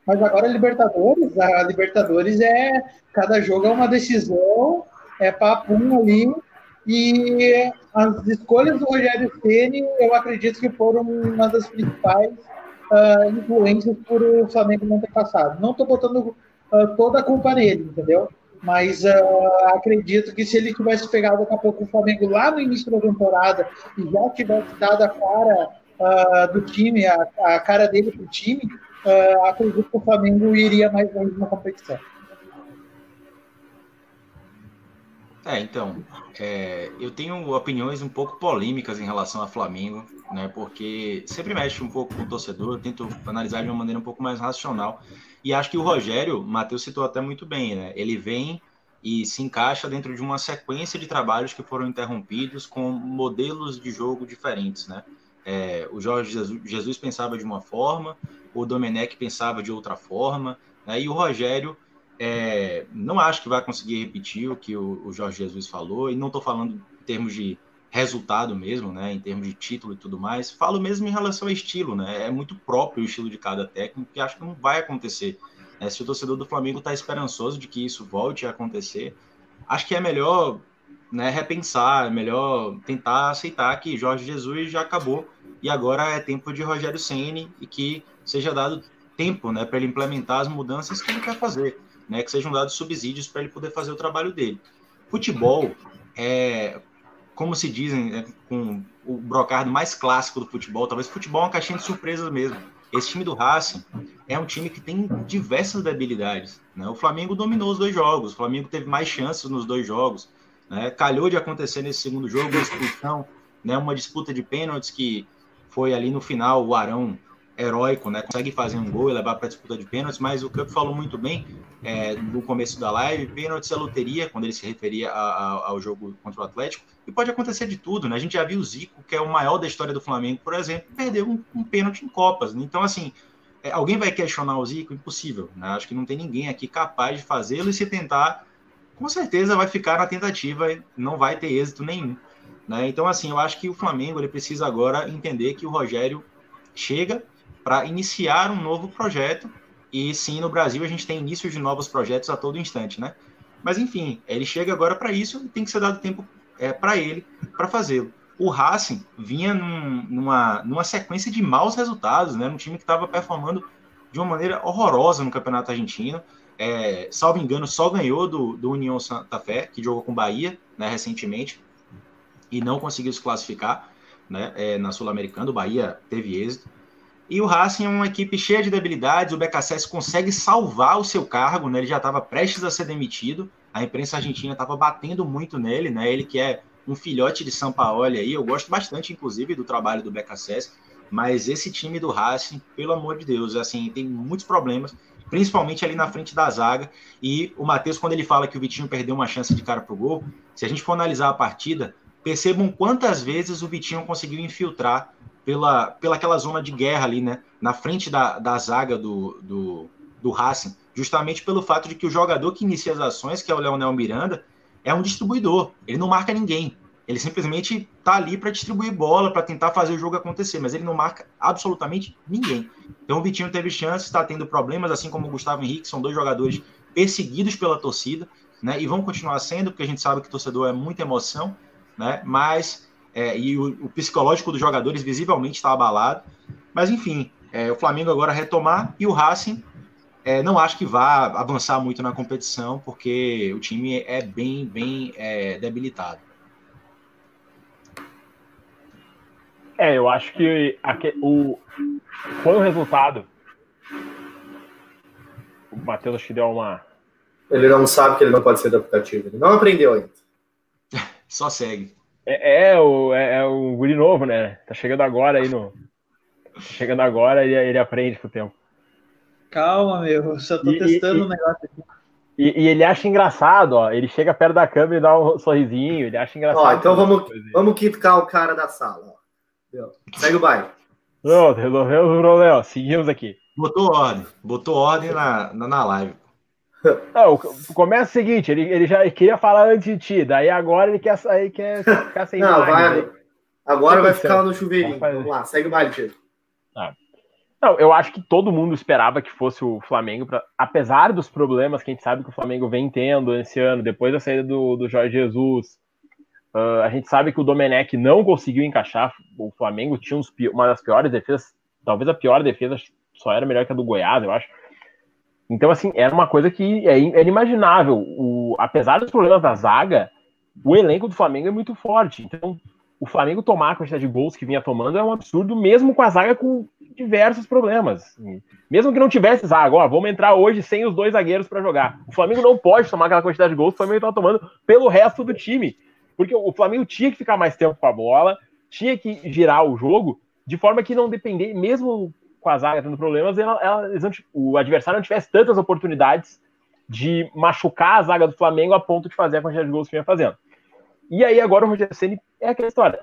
Mas agora a Libertadores, a Libertadores é cada jogo é uma decisão, é papum ali, e as escolhas do Rogério Ceni, eu acredito que foram uma das principais uh, influências por o Flamengo não ter passado. Não estou botando uh, toda a culpa nele, entendeu? Mas uh, acredito que se ele tivesse pegado daqui a pouco o Flamengo lá no início da temporada e já tivesse dado a cara uh, do time, a, a, cara dele para o time, acredito que o Flamengo iria mais longe na competição. É, então, é, eu tenho opiniões um pouco polêmicas em relação ao Flamengo, né? Porque sempre mexe um pouco com o torcedor, eu tento analisar de uma maneira um pouco mais racional. E acho que o Rogério, Matheus citou até muito bem, né? Ele vem e se encaixa dentro de uma sequência de trabalhos que foram interrompidos com modelos de jogo diferentes, né? É, o Jorge Jesus, Jesus, pensava de uma forma, o Domenech pensava de outra forma, né? e o Rogério é, não acho que vai conseguir repetir o que o, o Jorge Jesus falou, e não estou falando em termos de resultado mesmo, né, em termos de título e tudo mais, falo mesmo em relação ao estilo, né, é muito próprio o estilo de cada técnico, que acho que não vai acontecer. Né, se o torcedor do Flamengo está esperançoso de que isso volte a acontecer, acho que é melhor né, repensar, é melhor tentar aceitar que Jorge Jesus já acabou e agora é tempo de Rogério Ceni e que seja dado tempo né, para ele implementar as mudanças que ele quer fazer, né, que sejam dados subsídios para ele poder fazer o trabalho dele. Futebol é, como se dizem, né, com o brocardo mais clássico do futebol, talvez futebol é uma caixinha de surpresas mesmo. Esse time do Racing é um time que tem diversas debilidades. Né? O Flamengo dominou os dois jogos, o Flamengo teve mais chances nos dois jogos. Né? Calhou de acontecer nesse segundo jogo uma expulsão, né? uma disputa de pênaltis que foi ali no final, o Arão heróico, né? Consegue fazer um gol e levar para a disputa de pênaltis, mas o Cup falou muito bem é, no começo da live, pênaltis é loteria, quando ele se referia a, a, ao jogo contra o Atlético, e pode acontecer de tudo, né? A gente já viu o Zico, que é o maior da história do Flamengo, por exemplo, perder um, um pênalti em Copas. Né? Então, assim, é, alguém vai questionar o Zico? Impossível, né? Acho que não tem ninguém aqui capaz de fazê-lo e se tentar, com certeza vai ficar na tentativa e não vai ter êxito nenhum. Né? Então, assim, eu acho que o Flamengo ele precisa agora entender que o Rogério chega para iniciar um novo projeto. E sim, no Brasil a gente tem início de novos projetos a todo instante, né? Mas enfim, ele chega agora para isso e tem que ser dado tempo é, para ele para fazê-lo. O Racing vinha num, numa, numa sequência de maus resultados, né? Um time que estava performando de uma maneira horrorosa no Campeonato Argentino. É, salvo engano, só ganhou do, do União Santa Fé, que jogou com Bahia né, recentemente, e não conseguiu se classificar né, é, na Sul-Americana. O Bahia teve êxito. E o Racing é uma equipe cheia de debilidades. O BKSS consegue salvar o seu cargo, né? Ele já estava prestes a ser demitido. A imprensa argentina estava batendo muito nele, né? Ele que é um filhote de São Paulo aí. Eu gosto bastante, inclusive, do trabalho do BKSS. Mas esse time do Racing, pelo amor de Deus, assim, tem muitos problemas, principalmente ali na frente da zaga. E o Matheus, quando ele fala que o Vitinho perdeu uma chance de cara pro gol, se a gente for analisar a partida, percebam quantas vezes o Vitinho conseguiu infiltrar pela, pela aquela zona de guerra ali, né? Na frente da, da zaga do, do, do Racing, justamente pelo fato de que o jogador que inicia as ações, que é o Leonel Miranda, é um distribuidor. Ele não marca ninguém. Ele simplesmente tá ali para distribuir bola, para tentar fazer o jogo acontecer, mas ele não marca absolutamente ninguém. Então o Vitinho teve chance, está tendo problemas, assim como o Gustavo Henrique, são dois jogadores perseguidos pela torcida, né? E vão continuar sendo, porque a gente sabe que torcedor é muita emoção, né? Mas é, e o, o, psicológico dos jogadores visivelmente está abalado. Mas enfim, é, o Flamengo agora retomar e o Racing é, não acho que vá avançar muito na competição, porque o time é bem, bem é, debilitado. É, eu acho que aqui, o, foi um resultado. O Matheus acho que deu uma. Ele não sabe que ele não pode ser adaptativo. Ele não aprendeu ainda. *laughs* Só segue. É, é, o, é, é, o guri novo, né? Tá chegando agora aí no. Tá chegando agora e ele, aprende com o tempo. Calma, meu, só tô e, testando o um negócio aqui. E, e, ele acha engraçado, ó. Ele chega perto da câmera e dá um sorrisinho, ele acha engraçado. Ó, então vamos, vamos quicar o cara da sala, ó. Segue o baile. Pronto, resolvemos o problema, seguimos aqui. Botou ordem, botou ordem na, na, na live. Não, começa o seguinte, ele, ele já queria falar antes de ti, daí agora ele quer, aí quer ficar sem *laughs* Não, vai, né? agora vai ficar no chuveirinho. Vamos lá, segue o baile, Tio. Ah. Não, eu acho que todo mundo esperava que fosse o Flamengo, pra, apesar dos problemas que a gente sabe que o Flamengo vem tendo esse ano, depois da saída do, do Jorge Jesus, uh, a gente sabe que o Domenech não conseguiu encaixar, o Flamengo tinha uns, uma das piores defesas, talvez a pior defesa só era melhor que a do Goiás, eu acho, então, assim, era uma coisa que é, inimaginável. O, apesar dos problemas da zaga, o elenco do Flamengo é muito forte. Então, o Flamengo tomar a quantidade de gols que vinha tomando é um absurdo, mesmo com a zaga com diversos problemas. Mesmo que não tivesse zaga, ó, vamos entrar hoje sem os dois zagueiros para jogar. O Flamengo não pode tomar aquela quantidade de gols que o Flamengo estava tomando pelo resto do time. Porque o Flamengo tinha que ficar mais tempo com a bola, tinha que girar o jogo de forma que não depender, mesmo com a zaga tendo problemas, ela, ela, o adversário não tivesse tantas oportunidades de machucar a zaga do Flamengo a ponto de fazer a quantidade de gols que vinha fazendo. E aí agora o Rogério Ceni é aquela história.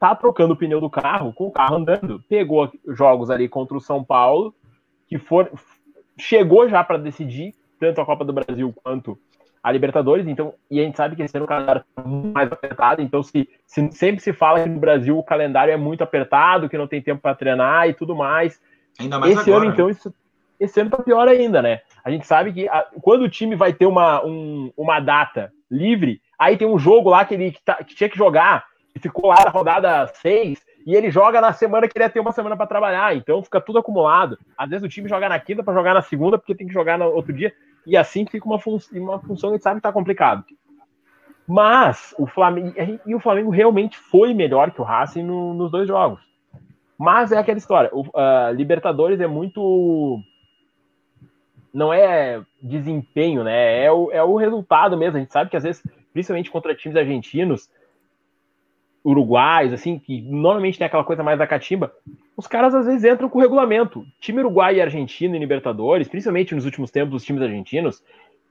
tá trocando o pneu do carro com o carro andando. Pegou jogos ali contra o São Paulo, que for, chegou já para decidir tanto a Copa do Brasil quanto a Libertadores, então, e a gente sabe que esse ano o calendário muito mais apertado, então se, se, sempre se fala que no Brasil o calendário é muito apertado, que não tem tempo para treinar e tudo mais. Ainda mais esse agora, ano, né? então, isso, esse ano tá pior ainda, né? A gente sabe que a, quando o time vai ter uma, um, uma data livre, aí tem um jogo lá que ele que, tá, que tinha que jogar, e ficou lá na rodada 6, e ele joga na semana que ele ia ter uma semana para trabalhar, então fica tudo acumulado. Às vezes o time joga na quinta para jogar na segunda, porque tem que jogar no outro dia, e assim fica uma, fun uma função que a gente sabe que tá complicado. Mas o Flamengo e o Flamengo realmente foi melhor que o Racing no, nos dois jogos. Mas é aquela história, o uh, Libertadores é muito não é desempenho, né? É o, é o resultado mesmo. A gente sabe que às vezes, principalmente contra times argentinos, uruguais, assim, que normalmente tem aquela coisa mais da catimba, os caras às vezes entram com o regulamento. Time uruguai e argentino em Libertadores, principalmente nos últimos tempos, os times argentinos,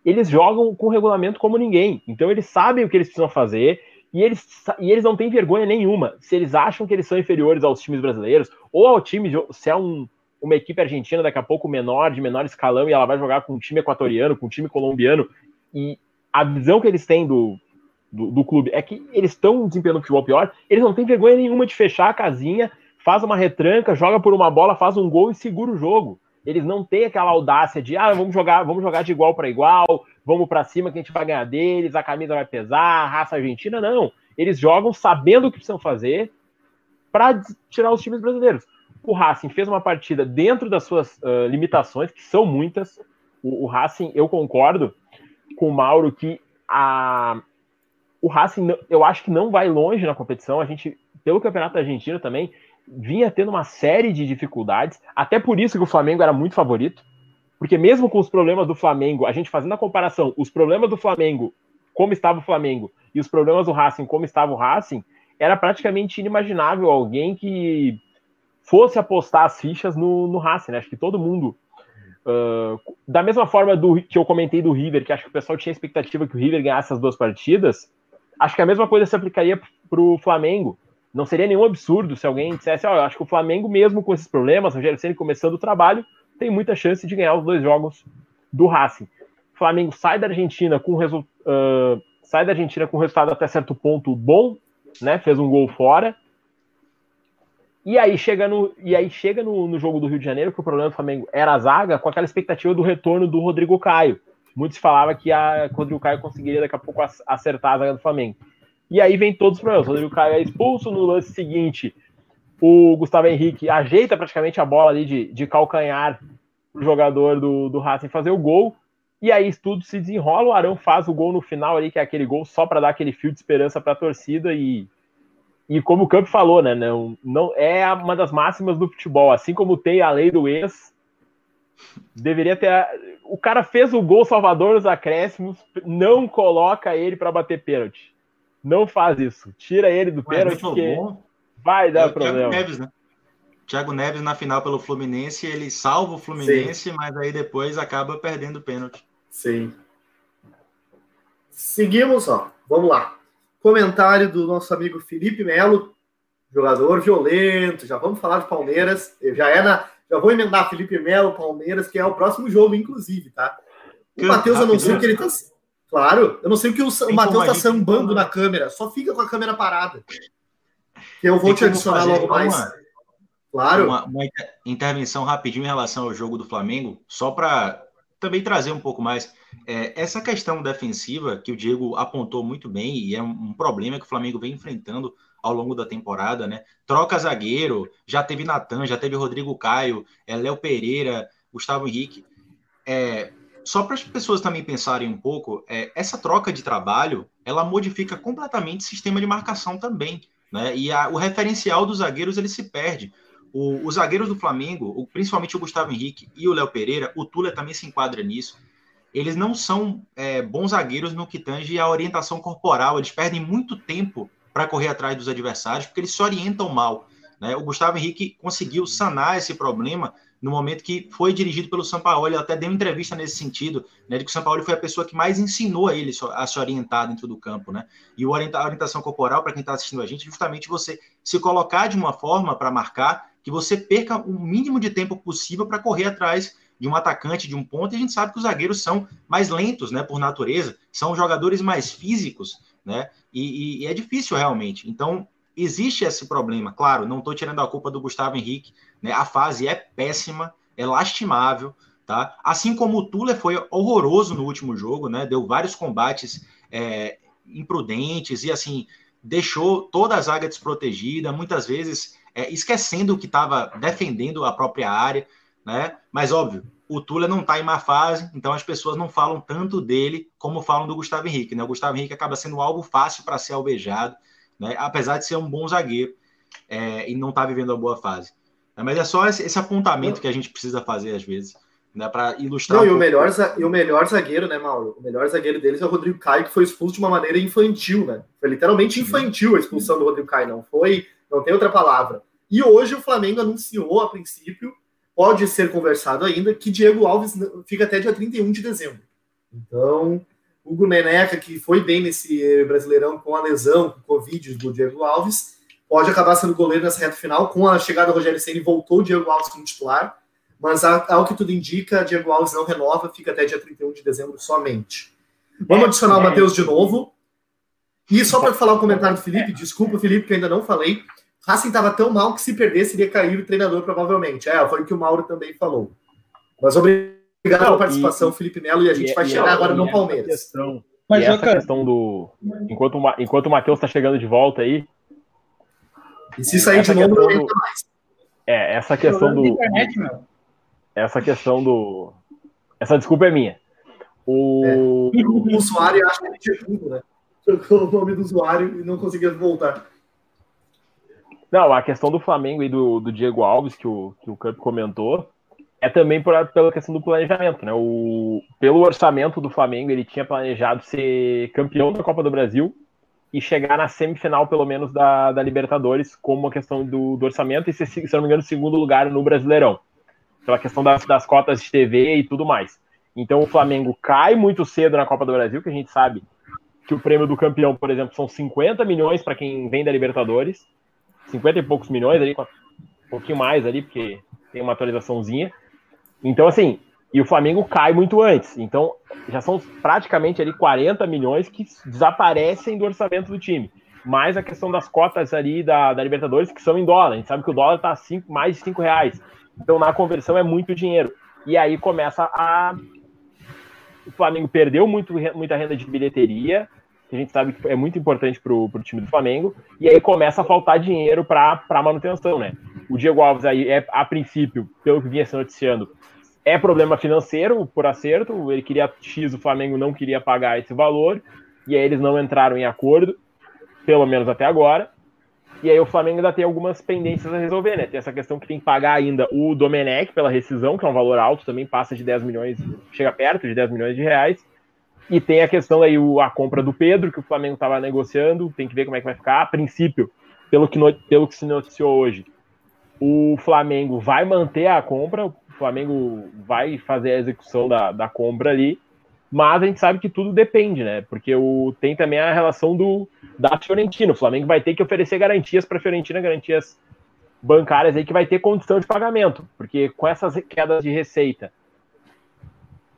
eles jogam com o regulamento como ninguém. Então eles sabem o que eles precisam fazer e eles, e eles não têm vergonha nenhuma. Se eles acham que eles são inferiores aos times brasileiros, ou ao time, se é um, uma equipe argentina daqui a pouco menor, de menor escalão, e ela vai jogar com um time equatoriano, com um time colombiano, e a visão que eles têm do, do, do clube é que eles estão desempenhando futebol pior, eles não têm vergonha nenhuma de fechar a casinha, faz uma retranca, joga por uma bola, faz um gol e segura o jogo. Eles não têm aquela audácia de, ah, vamos jogar, vamos jogar de igual para igual, vamos para cima que a gente vai ganhar deles, a camisa vai pesar, a raça argentina, não. Eles jogam sabendo o que precisam fazer para tirar os times brasileiros o Racing fez uma partida dentro das suas uh, limitações, que são muitas. O, o, Racing, eu concordo com o Mauro que a, o Racing, eu acho que não vai longe na competição. A gente, pelo Campeonato Argentino também, vinha tendo uma série de dificuldades. Até por isso que o Flamengo era muito favorito. Porque mesmo com os problemas do Flamengo, a gente fazendo a comparação, os problemas do Flamengo, como estava o Flamengo, e os problemas do Racing, como estava o Racing, era praticamente inimaginável alguém que fosse apostar as fichas no, no Racing, né? Acho que todo mundo. Uh, da mesma forma do que eu comentei do River, que acho que o pessoal tinha expectativa que o River ganhasse as duas partidas, acho que a mesma coisa se aplicaria para o Flamengo. Não seria nenhum absurdo se alguém dissesse, ó, oh, acho que o Flamengo, mesmo com esses problemas, o Rogério Ceni começando o trabalho, tem muita chance de ganhar os dois jogos do Racing. O Flamengo sai da Argentina com resu uh, sai da Argentina com resultado até certo ponto bom, né? Fez um gol fora, e aí chega no, e aí chega no, no, jogo do Rio de Janeiro, que o problema do Flamengo era a zaga, com aquela expectativa do retorno do Rodrigo Caio. Muitos falavam que a, o Rodrigo Caio conseguiria daqui a pouco acertar a zaga do Flamengo. E aí vem todos os problemas. O Rodrigo Caio é expulso no lance seguinte. O Gustavo Henrique ajeita praticamente a bola ali de, de calcanhar o jogador do, do Racing fazer o gol. E aí tudo se desenrola. O Arão faz o gol no final ali, que é aquele gol só para dar aquele fio de esperança para a torcida. E e como o Campo falou, né? Não, não é uma das máximas do futebol. Assim como tem a lei do ex, deveria ter. O cara fez o gol salvador nos acréscimos, não coloca ele para bater pênalti. Não faz isso. Tira ele do pênalti, porque. Vai dar é problema. Thiago Neves, né? Thiago Neves na final pelo Fluminense, ele salva o Fluminense, Sim. mas aí depois acaba perdendo o pênalti. Sim. Seguimos, ó. Vamos lá. Comentário do nosso amigo Felipe Melo, jogador violento. Já vamos falar de Palmeiras. Já é na, já vou emendar Felipe Melo, Palmeiras, que é o próximo jogo, inclusive, tá? O Matheus, eu não sei o que ele tá. Claro, eu não sei o que o, o Matheus tá sambando na câmera. Só fica com a câmera parada. Eu vou te adicionar logo mais. Uma, claro. Uma, uma intervenção rapidinho em relação ao jogo do Flamengo, só para também trazer um pouco mais. É, essa questão defensiva que o Diego apontou muito bem, e é um, um, problema que o Flamengo vem enfrentando ao longo da temporada, né? Troca zagueiro, já teve Natan, já teve Rodrigo Caio, é, Léo Pereira, Gustavo Henrique. É, só para as pessoas também pensarem um pouco, é, essa troca de trabalho ela modifica completamente o sistema de marcação também. Né? E a, o referencial dos zagueiros ele se perde. O, os zagueiros do Flamengo, principalmente o Gustavo Henrique e o Léo Pereira, o Tula também se enquadra nisso. Eles não são é, bons zagueiros no que tange a orientação corporal. Eles perdem muito tempo para correr atrás dos adversários porque eles se orientam mal. Né? O Gustavo Henrique conseguiu sanar esse problema no momento que foi dirigido pelo Sampaoli, ele até deu entrevista nesse sentido, né, de que o Sampaoli foi a pessoa que mais ensinou a ele a se orientar dentro do campo, né? E a orientação corporal, para quem está assistindo a gente, é justamente você se colocar de uma forma para marcar que você perca o mínimo de tempo possível para correr atrás de um atacante, de um ponto, e a gente sabe que os zagueiros são mais lentos, né, por natureza, são jogadores mais físicos, né, e, e, e é difícil realmente. Então, existe esse problema, claro, não estou tirando a culpa do Gustavo Henrique, né, a fase é péssima, é lastimável, tá? Assim como o Tula foi horroroso no último jogo, né, deu vários combates é, imprudentes e, assim, deixou toda a zaga desprotegida, muitas vezes é, esquecendo que estava defendendo a própria área, né? Mas óbvio, o Tula não está em má fase, então as pessoas não falam tanto dele como falam do Gustavo Henrique, né? O Gustavo Henrique acaba sendo algo fácil para ser alvejado, né? Apesar de ser um bom zagueiro é, e não tá vivendo uma boa fase. É, mas é só esse, esse, apontamento que a gente precisa fazer às vezes, né? Para ilustrar. Não, um e, o melhor, e o melhor zagueiro, né, Mauro? O melhor zagueiro deles é o Rodrigo Caio, que foi expulso de uma maneira infantil, né? Foi literalmente infantil a expulsão do Rodrigo Caio, não foi, não tem outra palavra. E hoje o Flamengo anunciou a princípio pode ser conversado ainda, que Diego Alves fica até dia 31 de dezembro. Então, Hugo Neneca, que foi bem nesse Brasileirão com a lesão, com o Covid do Diego Alves, pode acabar sendo goleiro nessa reta final. Com a chegada do Rogério Senna, voltou o Diego Alves como titular, mas ao que tudo indica, Diego Alves não renova, fica até dia 31 de dezembro somente. Vamos é, adicionar o é. Matheus de novo. E só para falar o comentário do Felipe, desculpa, Felipe, que ainda não falei. Racing estava tão mal que se perdesse iria cair o treinador provavelmente. É, foi o que o Mauro também falou. Mas obrigado Não, pela participação, e, Felipe Melo, e a gente e, vai e, chegar agora no Palmeiras. Questão, Mas, essa cara... questão do. Enquanto, enquanto o Matheus está chegando de volta aí. E se sair de novo, não do... mais. É, essa questão do. Internet, essa questão do. Essa desculpa é minha. O, é. o usuário acha que ele tinha tudo, né? Trocou o nome do usuário e não conseguia voltar. Não, a questão do Flamengo e do, do Diego Alves, que o, que o Camp comentou, é também por, pela questão do planejamento, né? O, pelo orçamento do Flamengo, ele tinha planejado ser campeão da Copa do Brasil e chegar na semifinal, pelo menos, da, da Libertadores, como uma questão do, do orçamento, e ser, se não me engano, segundo lugar no Brasileirão. Pela questão das, das cotas de TV e tudo mais. Então o Flamengo cai muito cedo na Copa do Brasil, que a gente sabe que o prêmio do campeão, por exemplo, são 50 milhões para quem vem da Libertadores 50 e poucos milhões ali, um pouquinho mais ali, porque tem uma atualizaçãozinha. Então, assim, e o Flamengo cai muito antes. Então, já são praticamente ali 40 milhões que desaparecem do orçamento do time. Mais a questão das cotas ali da, da Libertadores, que são em dólar. A gente sabe que o dólar está mais de 5 reais. Então, na conversão é muito dinheiro. E aí começa a. O Flamengo perdeu muito, muita renda de bilheteria, que a gente sabe que é muito importante para o time do Flamengo, e aí começa a faltar dinheiro para manutenção, né? O Diego Alves aí, é, a princípio, pelo que vinha se noticiando, é problema financeiro, por acerto, ele queria X, o Flamengo não queria pagar esse valor, e aí eles não entraram em acordo, pelo menos até agora, e aí o Flamengo ainda tem algumas pendências a resolver, né? Tem essa questão que tem que pagar ainda o Domenech pela rescisão, que é um valor alto, também passa de 10 milhões, chega perto de 10 milhões de reais, e tem a questão aí, a compra do Pedro, que o Flamengo estava negociando, tem que ver como é que vai ficar. A princípio, pelo que, pelo que se noticiou hoje, o Flamengo vai manter a compra, Flamengo vai fazer a execução da, da compra ali, mas a gente sabe que tudo depende, né? Porque o, tem também a relação do da Fiorentina. O Flamengo vai ter que oferecer garantias para a Fiorentina, garantias bancárias aí que vai ter condição de pagamento, porque com essas quedas de receita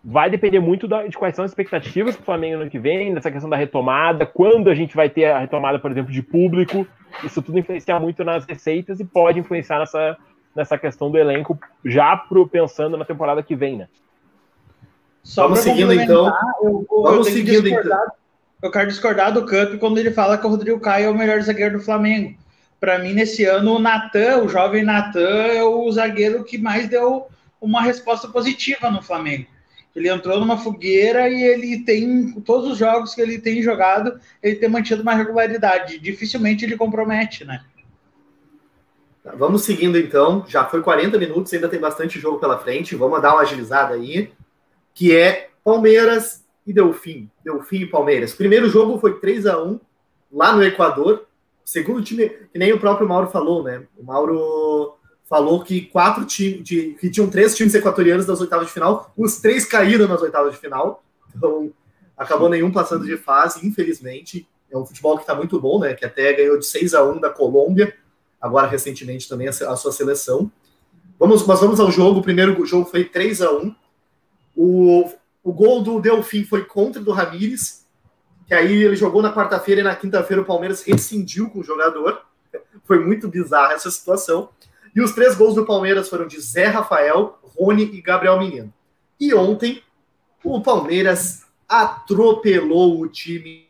vai depender muito da, de quais são as expectativas do Flamengo no ano que vem, nessa questão da retomada, quando a gente vai ter a retomada, por exemplo, de público. Isso tudo influencia muito nas receitas e pode influenciar nessa, nessa questão do elenco, já pro, pensando na temporada que vem, né? Só Vamos seguindo então. Eu, eu, Vamos eu seguindo então. Eu quero discordar do Camp quando ele fala que o Rodrigo Caio é o melhor zagueiro do Flamengo. Para mim, nesse ano, o Natan, o jovem Natan, é o zagueiro que mais deu uma resposta positiva no Flamengo. Ele entrou numa fogueira e ele tem todos os jogos que ele tem jogado, ele tem mantido uma regularidade. Dificilmente ele compromete, né? Tá, vamos seguindo então. Já foi 40 minutos, ainda tem bastante jogo pela frente. Vamos dar uma agilizada aí, que é Palmeiras e Delfim. Delfim e Palmeiras. Primeiro jogo foi 3 a 1 lá no Equador. Segundo time, que nem o próprio Mauro falou, né? O Mauro falou que quatro times, que tinham três times equatorianos nas oitavas de final, os três caíram nas oitavas de final, então acabou nenhum passando de fase, infelizmente. É um futebol que está muito bom, né? Que até ganhou de 6 a 1 da Colômbia, agora recentemente também a, a sua seleção. Vamos, mas vamos ao jogo. O primeiro jogo foi 3 a 1 O, o gol do Delfim foi contra do Ramires, que aí ele jogou na quarta-feira e na quinta-feira o Palmeiras rescindiu com o jogador. *laughs* Foi muito bizarra essa situação. E os três gols do Palmeiras foram de Zé Rafael, Rony e Gabriel Menino. E ontem, o Palmeiras atropelou o time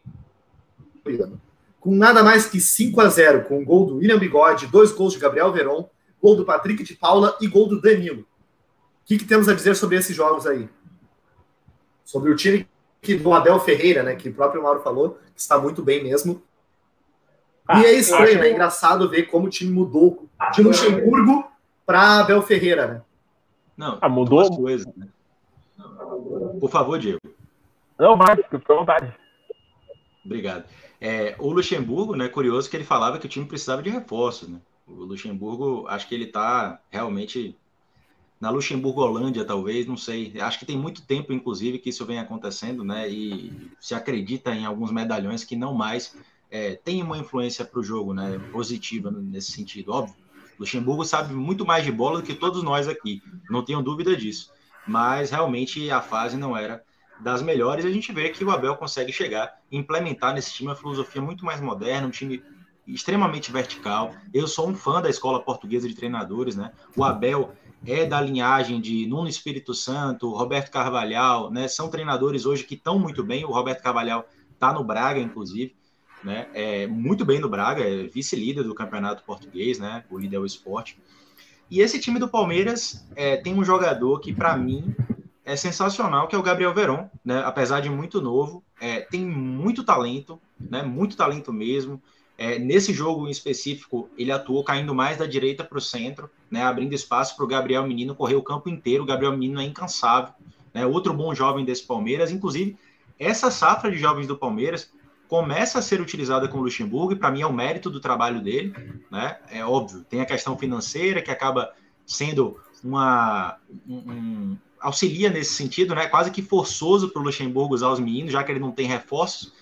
com nada mais que 5 a 0 com o gol do William Bigode, dois gols de Gabriel Veron, gol do Patrick de Paula e gol do Danilo. O que, que temos a dizer sobre esses jogos aí? Sobre o time que, do Abel Ferreira, né? Que o próprio Mauro falou, que está muito bem mesmo. Ah, e é estranho, né? É engraçado ver como o time mudou de Luxemburgo para Abel Ferreira, né? Não, ah, mudou coisas, né? Por favor, Diego. Não, vai, fica à vontade. Obrigado. É, o Luxemburgo, né, curioso que ele falava que o time precisava de reforços, né? O Luxemburgo, acho que ele está realmente na Luxemburgo Holândia, talvez, não sei. Acho que tem muito tempo, inclusive, que isso vem acontecendo, né? E se acredita em alguns medalhões que não mais é, tem uma influência para o jogo, né? Positiva nesse sentido, óbvio. Luxemburgo sabe muito mais de bola do que todos nós aqui, não tenho dúvida disso. Mas realmente a fase não era das melhores. A gente vê que o Abel consegue chegar e implementar nesse time uma filosofia muito mais moderna, um time extremamente vertical. Eu sou um fã da escola portuguesa de treinadores, né? O Abel é da linhagem de Nuno Espírito Santo, Roberto Carvalhal, né? São treinadores hoje que estão muito bem. O Roberto Carvalhal está no Braga, inclusive, né? É muito bem no Braga, é vice-líder do campeonato português, né? O líder é o esporte. E esse time do Palmeiras é, tem um jogador que, para mim, é sensacional, que é o Gabriel Veron, né? Apesar de muito novo, é, tem muito talento, né? Muito talento mesmo. É, nesse jogo em específico, ele atuou caindo mais da direita para o centro, né? Abrindo espaço para o Gabriel Menino correr o campo inteiro. O Gabriel Menino é incansável, né? Outro bom jovem desse Palmeiras, inclusive essa safra de jovens do Palmeiras começa a ser utilizada com o Luxemburgo, e para mim é o mérito do trabalho dele, né? É óbvio, tem a questão financeira que acaba sendo uma, um, auxilia nesse sentido, né? Quase que forçoso para o Luxemburgo usar os meninos, já que ele não tem reforços.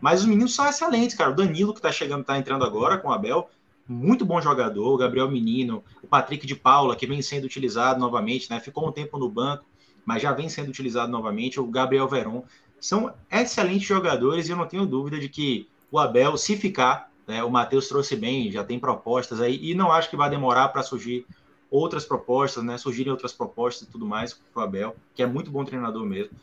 Mas os meninos são excelentes, cara. O Danilo, que está chegando, está entrando agora com o Abel, muito bom jogador. O Gabriel Menino, o Patrick de Paula, que vem sendo utilizado novamente, né? Ficou um tempo no banco, mas já vem sendo utilizado novamente. O Gabriel Veron. São excelentes jogadores e eu não tenho dúvida de que o Abel, se ficar, né, o Matheus trouxe bem, já tem propostas aí, e não acho que vai demorar para surgir outras propostas, né? Surgirem outras propostas e tudo mais para o Abel, que é muito bom treinador mesmo.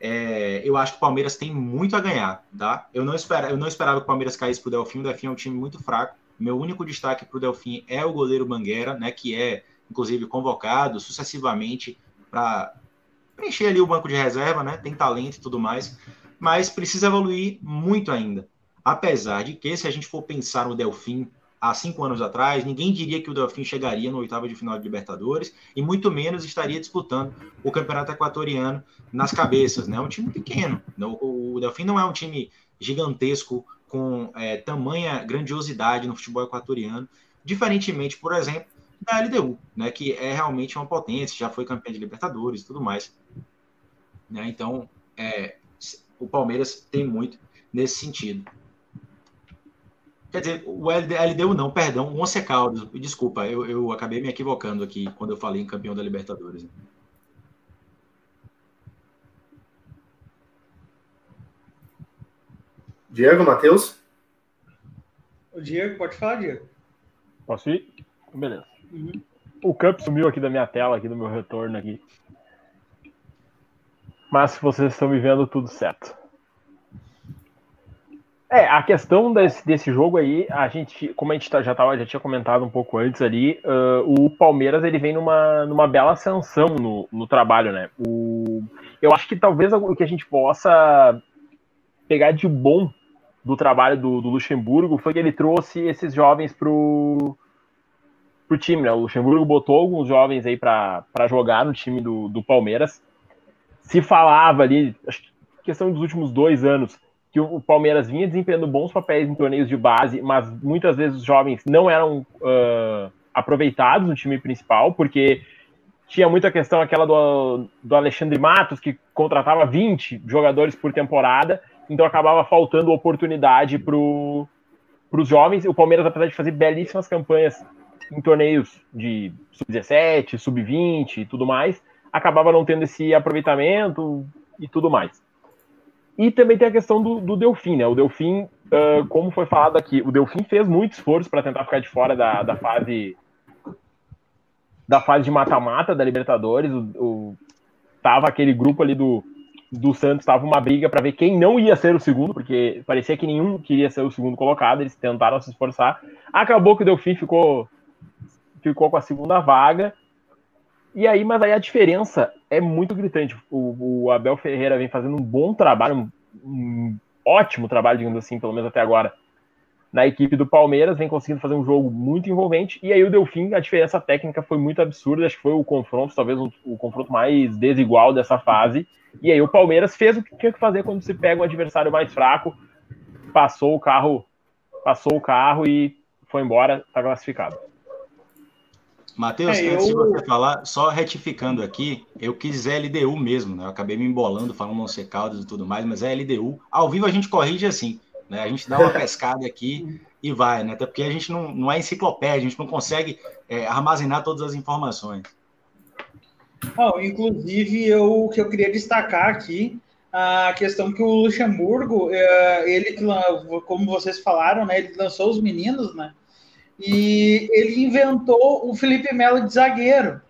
É, eu acho que o Palmeiras tem muito a ganhar, tá? Eu não, espera, eu não esperava que o Palmeiras caísse para o Delfim. O Delfim é um time muito fraco. Meu único destaque para o Delfim é o goleiro Banguera, né? Que é, inclusive, convocado sucessivamente para preencher ali o banco de reserva, né? Tem talento e tudo mais, mas precisa evoluir muito ainda. Apesar de que, se a gente for pensar no Delfim há cinco anos atrás, ninguém diria que o Delfim chegaria no oitavo de final de Libertadores e muito menos estaria disputando o Campeonato Equatoriano nas cabeças. Né? É um time pequeno. O Delfim não é um time gigantesco com é, tamanha grandiosidade no futebol equatoriano, diferentemente, por exemplo, da LDU, né, que é realmente uma potência, já foi campeão de Libertadores e tudo mais. Né? Então, é, o Palmeiras tem muito nesse sentido. Quer dizer, o LDU não, perdão, o Once Caldas. Desculpa, eu, eu acabei me equivocando aqui quando eu falei em campeão da Libertadores. Diego, Matheus? O Diego, pode falar, Diego. Posso ir? Beleza. Uhum. O Cup sumiu aqui da minha tela, aqui do meu retorno aqui. Mas se vocês estão me vendo, tudo certo. É, a questão desse, desse jogo aí, a gente, como a gente tá, já, tava, já tinha comentado um pouco antes ali, uh, o Palmeiras ele vem numa, numa bela ascensão no, no trabalho, né? O, eu acho que talvez o que a gente possa pegar de bom do trabalho do, do Luxemburgo foi que ele trouxe esses jovens pro, pro time, né? O Luxemburgo botou alguns jovens aí para jogar no time do, do Palmeiras. Se falava ali, questão dos últimos dois anos, que o Palmeiras vinha desempenhando bons papéis em torneios de base, mas muitas vezes os jovens não eram uh, aproveitados no time principal, porque tinha muita questão aquela do, do Alexandre Matos, que contratava 20 jogadores por temporada, então acabava faltando oportunidade para os jovens. O Palmeiras, apesar de fazer belíssimas campanhas em torneios de sub-17, sub-20 e tudo mais, acabava não tendo esse aproveitamento e tudo mais. E também tem a questão do, do Delfim, né? O Delfim, uh, como foi falado aqui, o Delfim fez muito esforço para tentar ficar de fora da, da fase da fase de mata-mata da Libertadores. O, o, tava aquele grupo ali do, do Santos, tava uma briga para ver quem não ia ser o segundo, porque parecia que nenhum queria ser o segundo colocado, eles tentaram se esforçar. Acabou que o Delfim ficou, ficou com a segunda vaga. E aí, mas aí a diferença é muito gritante. O, o Abel Ferreira vem fazendo um bom trabalho, um, um ótimo trabalho, digamos assim, pelo menos até agora, na equipe do Palmeiras, vem conseguindo fazer um jogo muito envolvente. E aí o Delfim, a diferença técnica foi muito absurda. Acho que foi o confronto, talvez o, o confronto mais desigual dessa fase. E aí o Palmeiras fez o que tinha que fazer quando se pega um adversário mais fraco, passou o carro, passou o carro e foi embora, está classificado. Matheus, é, antes eu... de você falar, só retificando aqui, eu quis LDU mesmo, né? Eu acabei me embolando falando Monse Caldas e tudo mais, mas é LDU. Ao vivo a gente corrige assim. Né? A gente dá uma *laughs* pescada aqui e vai, né? Até porque a gente não, não é enciclopédia, a gente não consegue é, armazenar todas as informações. Oh, inclusive, eu, o que eu queria destacar aqui, a questão que o Luxemburgo, é, ele, como vocês falaram, né, ele lançou os meninos, né? E ele inventou o Felipe Melo de zagueiro.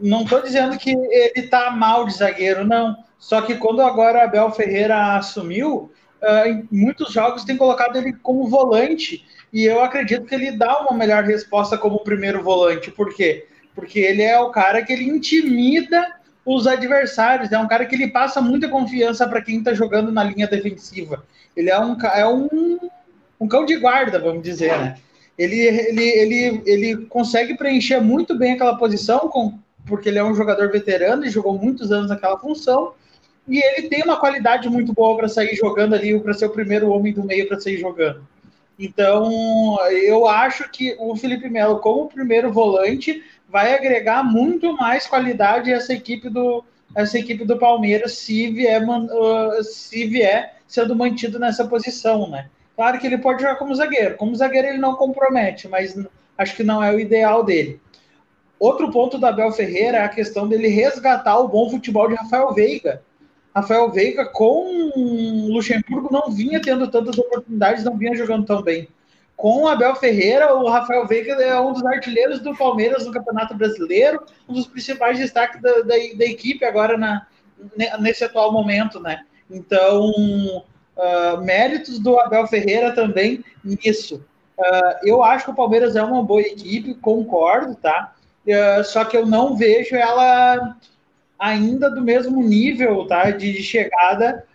Não estou dizendo que ele está mal de zagueiro, não. Só que quando agora Abel Ferreira assumiu, uh, muitos jogos tem colocado ele como volante, e eu acredito que ele dá uma melhor resposta como primeiro volante. Por quê? Porque ele é o cara que ele intimida os adversários, é um cara que ele passa muita confiança para quem está jogando na linha defensiva. Ele é um, é um, um cão de guarda, vamos dizer, né? Ele, ele, ele, ele consegue preencher muito bem aquela posição, com, porque ele é um jogador veterano e jogou muitos anos naquela função, e ele tem uma qualidade muito boa para sair jogando ali, para ser o primeiro homem do meio para sair jogando. Então, eu acho que o Felipe Melo, como primeiro volante, vai agregar muito mais qualidade a essa equipe do, essa equipe do Palmeiras se vier, uh, se vier sendo mantido nessa posição, né? Claro que ele pode jogar como zagueiro. Como zagueiro ele não compromete, mas acho que não é o ideal dele. Outro ponto da Abel Ferreira é a questão dele resgatar o bom futebol de Rafael Veiga. Rafael Veiga com Luxemburgo não vinha tendo tantas oportunidades, não vinha jogando tão bem. Com o Abel Ferreira, o Rafael Veiga é um dos artilheiros do Palmeiras no Campeonato Brasileiro, um dos principais destaques da, da, da equipe agora na, nesse atual momento, né? Então, uh, méritos do Abel Ferreira também nisso. Uh, eu acho que o Palmeiras é uma boa equipe, concordo, tá? Uh, só que eu não vejo ela ainda do mesmo nível tá, de, chegada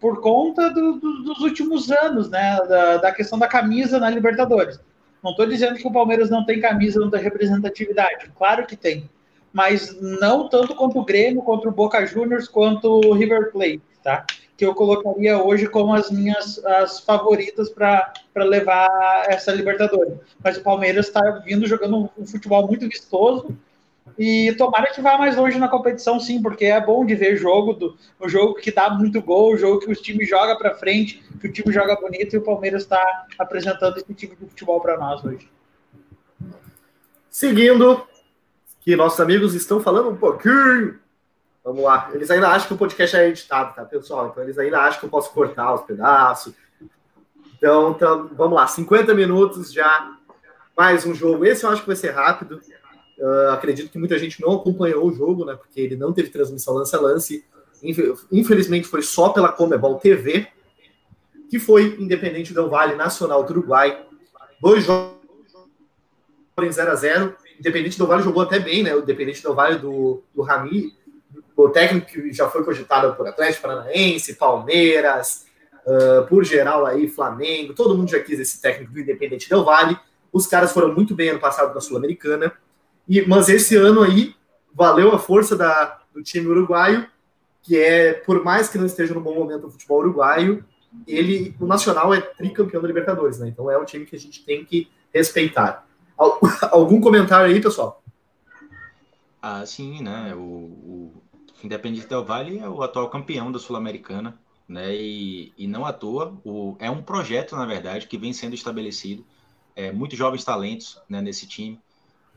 por conta do, do, dos últimos anos, né, da, da, questão da camisa na Libertadores. Não estou dizendo que o Palmeiras não tem camisa, não tem representatividade, claro que tem, mas não tanto quanto o Grêmio, contra o Boca Juniors, quanto o River Plate, tá? Que eu colocaria hoje como as minhas as favoritas para levar essa Libertadores. Mas o Palmeiras está vindo jogando um futebol muito vistoso, e tomara que vá mais longe na competição, sim, porque é bom de ver jogo, do, o jogo que dá muito gol, o jogo que os times jogam para frente, que o time joga bonito e o Palmeiras está apresentando esse tipo de futebol para nós hoje. Seguindo, que nossos amigos estão falando um pouquinho. Vamos lá. Eles ainda acham que o podcast é editado, tá, pessoal? Então eles ainda acham que eu posso cortar os pedaços. Então, então vamos lá. 50 minutos já. Mais um jogo. Esse eu acho que vai ser rápido. Uh, acredito que muita gente não acompanhou o jogo, né? Porque ele não teve transmissão lance a lance. Infelizmente foi só pela Comebol TV, que foi Independente Del Vale Nacional do Uruguai. Dois jogos em 0 a 0 Independente Del Vale jogou até bem, né? O Independente Del Vale do, do Rami, o técnico que já foi cogitado por Atlético Paranaense, Palmeiras, uh, por geral aí, Flamengo, todo mundo já quis esse técnico do Independente Del Vale. Os caras foram muito bem ano passado na Sul-Americana. E, mas esse ano aí valeu a força da, do time uruguaio, que é, por mais que não esteja no bom momento do futebol uruguaio, ele, o Nacional é tricampeão da Libertadores, né? Então é um time que a gente tem que respeitar. *laughs* Algum comentário aí, pessoal? Ah, sim, né? O, o Independente Del Vale é o atual campeão da Sul-Americana, né? E, e não à toa, o, é um projeto, na verdade, que vem sendo estabelecido. É, muitos jovens talentos né, nesse time.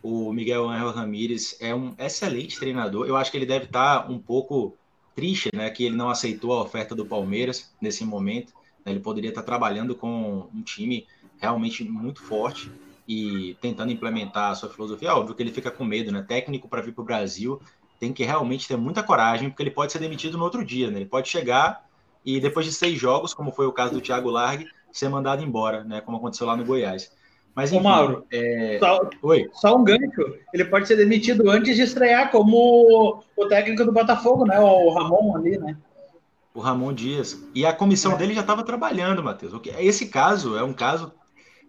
O Miguel Angel Ramírez é um excelente treinador. Eu acho que ele deve estar um pouco triste, né? Que ele não aceitou a oferta do Palmeiras nesse momento. Né, ele poderia estar trabalhando com um time realmente muito forte e tentando implementar a sua filosofia. Óbvio que ele fica com medo, né? Técnico para vir para o Brasil tem que realmente ter muita coragem, porque ele pode ser demitido no outro dia, né? Ele pode chegar e depois de seis jogos, como foi o caso do Thiago Largue, ser mandado embora, né? Como aconteceu lá no Goiás. Mas, enfim, Ô, Mauro, é... só, Oi. só um gancho. Ele pode ser demitido antes de estrear como o técnico do Botafogo, né? O Ramon ali, né? O Ramon Dias. E a comissão é. dele já estava trabalhando, Matheus. Esse caso é um caso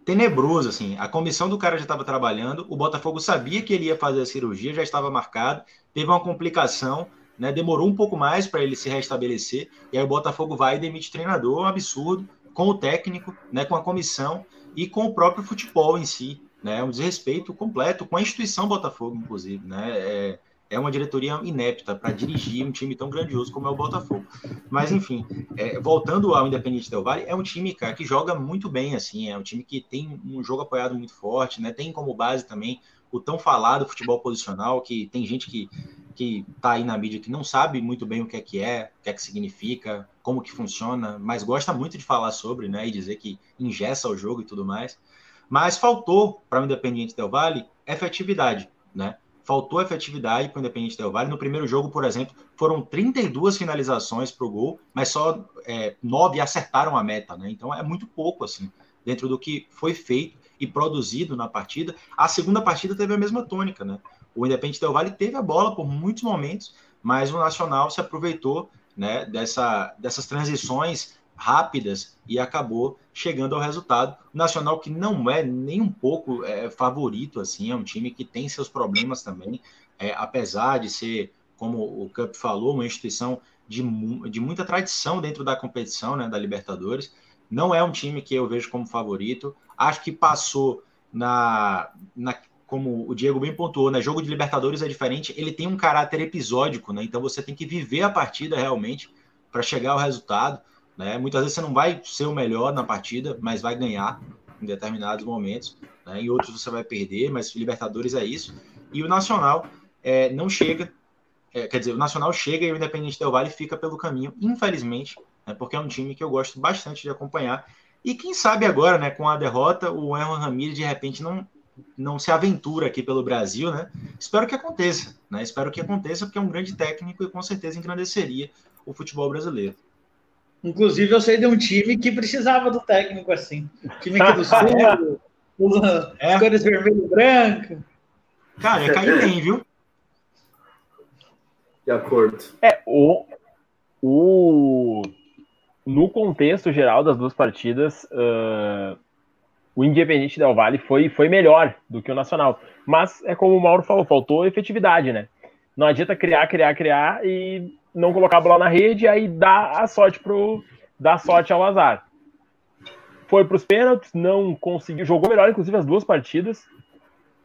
tenebroso, assim. A comissão do cara já estava trabalhando, o Botafogo sabia que ele ia fazer a cirurgia, já estava marcado, teve uma complicação, né? Demorou um pouco mais para ele se restabelecer, e aí o Botafogo vai e demite treinador, um absurdo, com o técnico, né? Com a comissão e com o próprio futebol em si, né? Um desrespeito completo com a instituição Botafogo, inclusive, né? É, é uma diretoria inepta para dirigir um time tão grandioso como é o Botafogo. Mas, enfim, é, voltando ao Independente Del Valle, é um time, cara, que joga muito bem, assim, é um time que tem um jogo apoiado muito forte, né? Tem como base também o tão falado futebol posicional, que tem gente que, que tá aí na mídia que não sabe muito bem o que é que é, o que é que significa, como que funciona, mas gosta muito de falar sobre, né? E dizer que ingessa o jogo e tudo mais. Mas faltou para o Independente Del Valle efetividade, né? Faltou efetividade para o Independente Del Valle. No primeiro jogo, por exemplo, foram 32 finalizações para o gol, mas só é, nove acertaram a meta, né? Então é muito pouco, assim, dentro do que foi feito e produzido na partida. A segunda partida teve a mesma tônica, né? O Independente Del Valle teve a bola por muitos momentos, mas o Nacional se aproveitou né, dessa, dessas transições rápidas e acabou chegando ao resultado. Nacional que não é nem um pouco é, favorito, assim, é um time que tem seus problemas também, é, apesar de ser, como o Cup falou, uma instituição de, de muita tradição dentro da competição, né, da Libertadores. Não é um time que eu vejo como favorito. Acho que passou na, na como o Diego bem pontuou, né? Jogo de Libertadores é diferente, ele tem um caráter episódico, né? Então você tem que viver a partida realmente para chegar ao resultado. Né? Muitas vezes você não vai ser o melhor na partida, mas vai ganhar em determinados momentos. Né? Em outros você vai perder, mas Libertadores é isso. E o Nacional é, não chega, é, quer dizer, o Nacional chega e o Independente Del Vale fica pelo caminho, infelizmente, né? porque é um time que eu gosto bastante de acompanhar. E quem sabe agora, né, com a derrota, o Erwan Ramirez de repente não não se aventura aqui pelo Brasil, né? Espero que aconteça, né? Espero que aconteça, porque é um grande técnico e com certeza engrandeceria o futebol brasileiro. Inclusive, eu sei de um time que precisava do técnico assim. Time aqui do *laughs* Sul, usa é. as cores vermelho e branco. Cara, é cair bem, viu? De acordo. É, o, o, no contexto geral das duas partidas, uh, o Independente Del Vale foi, foi melhor do que o Nacional. Mas é como o Mauro falou, faltou efetividade, né? Não adianta criar, criar, criar e não colocar a bola na rede, aí dá a sorte pro dá sorte ao azar. Foi para os pênaltis, não conseguiu, jogou melhor inclusive as duas partidas.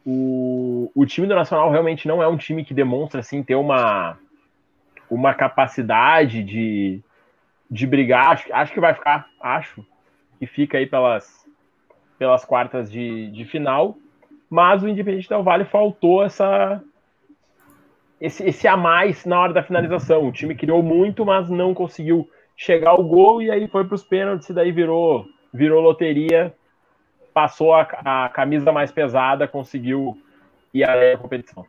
O, o time do Nacional realmente não é um time que demonstra assim ter uma uma capacidade de, de brigar. Acho, acho que vai ficar, acho que fica aí pelas pelas quartas de, de final. Mas o Independente Del Vale faltou essa esse, esse a mais na hora da finalização. O time criou muito, mas não conseguiu chegar ao gol e aí foi para os pênaltis e daí virou, virou loteria, passou a, a camisa mais pesada, conseguiu ir da competição.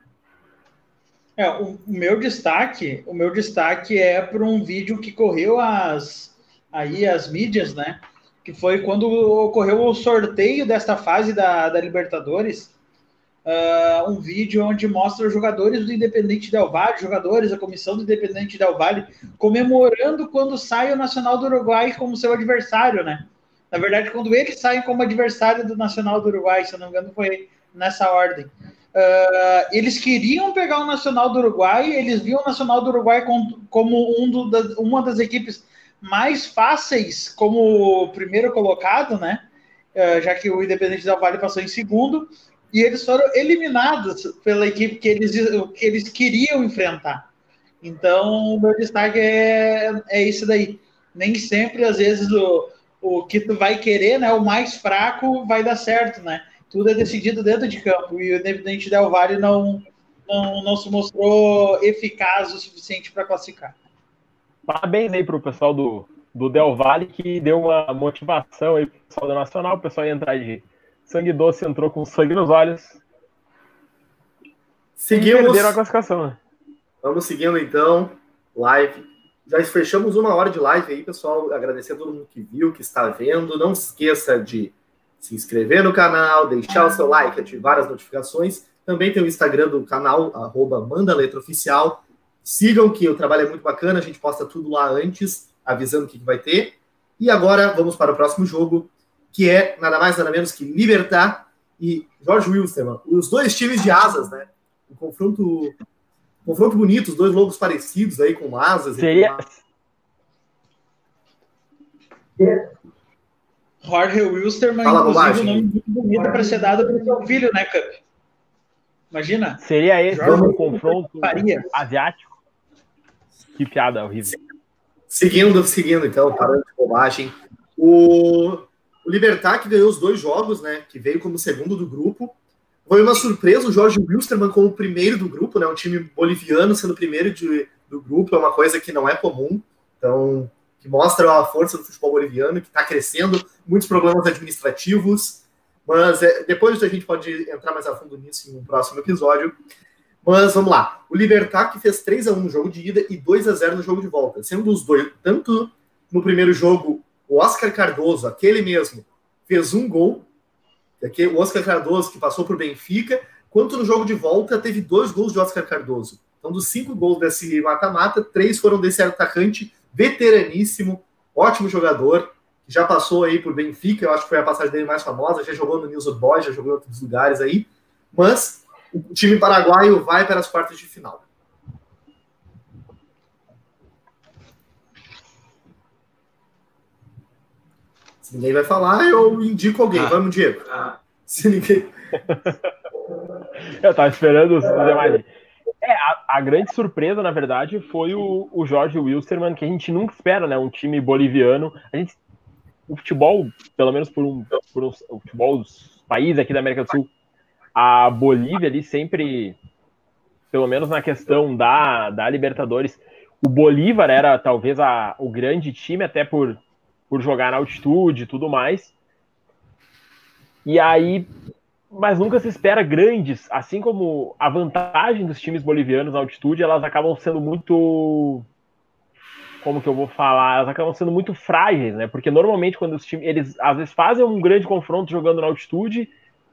É, o meu destaque, o meu destaque é para um vídeo que correu as aí as mídias, né? Que foi quando ocorreu o sorteio desta fase da, da Libertadores uh, um vídeo onde mostra os jogadores do Independente Del Valle, jogadores da comissão do Independente Del Valle, comemorando quando sai o Nacional do Uruguai como seu adversário, né? Na verdade, quando eles saem como adversário do Nacional do Uruguai, se eu não me engano, foi nessa ordem. Uh, eles queriam pegar o Nacional do Uruguai, eles viam o Nacional do Uruguai como, um do, da, uma das equipes mais fáceis como primeiro colocado, né? Uh, já que o Independente Del Valle passou em segundo, e eles foram eliminados pela equipe que eles, que eles queriam enfrentar. Então, o meu destaque é, é isso daí. Nem sempre, às vezes, o, o que tu vai querer, né, o mais fraco, vai dar certo, né? Tudo é decidido dentro de campo e o Independente Del Valle não, não, não se mostrou eficaz o suficiente para classificar. Parabéns aí para o pessoal do, do Del Valle que deu uma motivação aí para o pessoal do Nacional. O pessoal ia entrar de sangue doce, entrou com sangue nos olhos. Seguimos. E perderam a classificação, né? Vamos seguindo então. Live. Já fechamos uma hora de live aí, pessoal. Agradecer a todo mundo que viu, que está vendo. Não se esqueça de se inscrever no canal, deixar o seu like, ativar as notificações. Também tem o Instagram do canal, arroba Manda Letra Oficial. Sigam que o trabalho é muito bacana, a gente posta tudo lá antes, avisando o que vai ter. E agora vamos para o próximo jogo, que é nada mais nada menos que Libertar e Jorge Wilstermann. Os dois times de asas, né? Um confronto, um confronto bonito, os dois logos parecidos aí com asas. Seria... Jorge Wilstermann, Fala, inclusive, um nome muito bonito para ser dado para o seu filho, né, Cup? Imagina. Seria esse Jorge um confronto Faria. asiático? Que piada horrível. Seguindo, seguindo, então, parando de bobagem. O, o Libertar, que ganhou os dois jogos, né? Que veio como segundo do grupo. Foi uma surpresa o Jorge Wilstermann como primeiro do grupo, né? Um time boliviano sendo primeiro de, do grupo, é uma coisa que não é comum. Então, que mostra a força do futebol boliviano, que está crescendo, muitos problemas administrativos. Mas é, depois a gente pode entrar mais a fundo nisso em um próximo episódio. Mas vamos lá. O Libertar que fez 3 a 1 no jogo de ida e 2 a 0 no jogo de volta. Sendo os dois, tanto no primeiro jogo, o Oscar Cardoso, aquele mesmo, fez um gol. O Oscar Cardoso, que passou por Benfica, quanto no jogo de volta, teve dois gols de Oscar Cardoso. Então, dos cinco gols desse mata-mata, três foram desse atacante veteraníssimo, ótimo jogador, que já passou aí por Benfica, eu acho que foi a passagem dele mais famosa, já jogou no News Boys, já jogou em outros lugares aí, mas o time paraguaio vai para as quartas de final. Se ninguém vai falar, eu indico alguém. Ah. Vamos, Diego. Ah. Se ninguém. *laughs* eu tava esperando os demais. É, a, a, grande surpresa, na verdade, foi o, o Jorge Wilstermann, que a gente nunca espera, né? Um time boliviano. A gente, o futebol, pelo menos por um, por um o futebol dos países aqui da América do Sul, a Bolívia ali sempre, pelo menos na questão da, da Libertadores, o Bolívar era talvez a, o grande time, até por, por jogar na altitude e tudo mais. E aí, mas nunca se espera grandes, assim como a vantagem dos times bolivianos na altitude, elas acabam sendo muito como que eu vou falar, elas acabam sendo muito frágeis, né? Porque normalmente quando os times, eles às vezes fazem um grande confronto jogando na altitude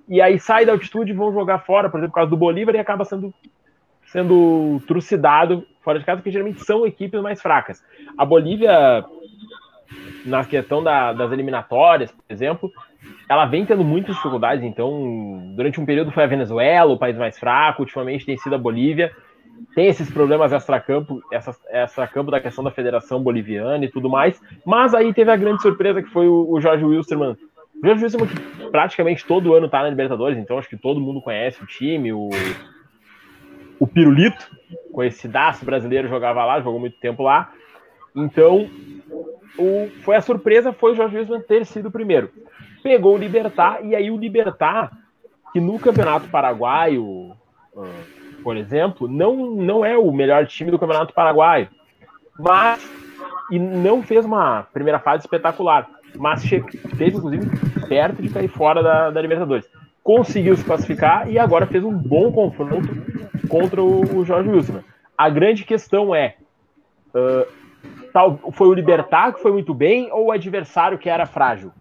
e aí sai da altitude e vão jogar fora, por exemplo, por causa do Bolívar, e acaba sendo, sendo trucidado fora de casa, porque geralmente são equipes mais fracas. A Bolívia, na questão da, das eliminatórias, por exemplo, ela vem tendo muitas dificuldades, então, durante um período foi a Venezuela, o país mais fraco, ultimamente tem sido a Bolívia, tem esses problemas extra-campo, extra-campo da questão da Federação Boliviana e tudo mais, mas aí teve a grande surpresa que foi o, o Jorge Wilstermann o Jorge Wilson que praticamente todo ano tá na Libertadores, então acho que todo mundo conhece o time, o, o Pirulito, conhecidaço brasileiro, jogava lá, jogou muito tempo lá. Então, o, foi a surpresa foi o Jorge Wilson ter sido o primeiro. Pegou o Libertar, e aí o Libertar, que no Campeonato Paraguaio, ah, por exemplo, não, não é o melhor time do Campeonato Paraguaio, mas e não fez uma primeira fase espetacular mas teve, inclusive, perto de cair fora da, da, Libertadores. Conseguiu se classificar e agora fez um bom confronto contra o, o Jorge Wilson. A grande questão é: uh, tal, foi o Libertar que foi muito bem ou o adversário que era frágil?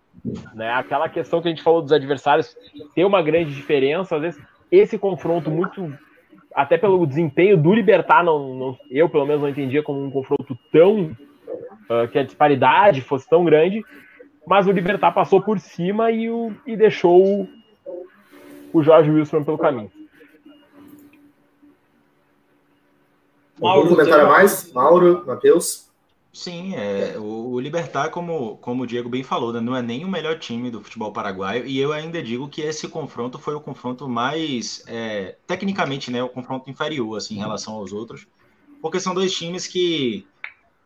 Né? Aquela questão que a gente falou dos adversários tem uma grande diferença. Às vezes, esse confronto muito até pelo desempenho do Libertar, não, não, eu pelo menos não entendia como um confronto tão uh, que a disparidade fosse tão grande, mas o Libertar passou por cima e, o, e deixou o, o Jorge Wilson pelo caminho. Mauro, comentário mais? Mauro, Matheus? Sim, é, o, o Libertar, como, como o Diego bem falou, né, não é nem o melhor time do futebol paraguaio, e eu ainda digo que esse confronto foi o confronto mais, é, tecnicamente, né, o confronto inferior, assim, em relação aos outros, porque são dois times que,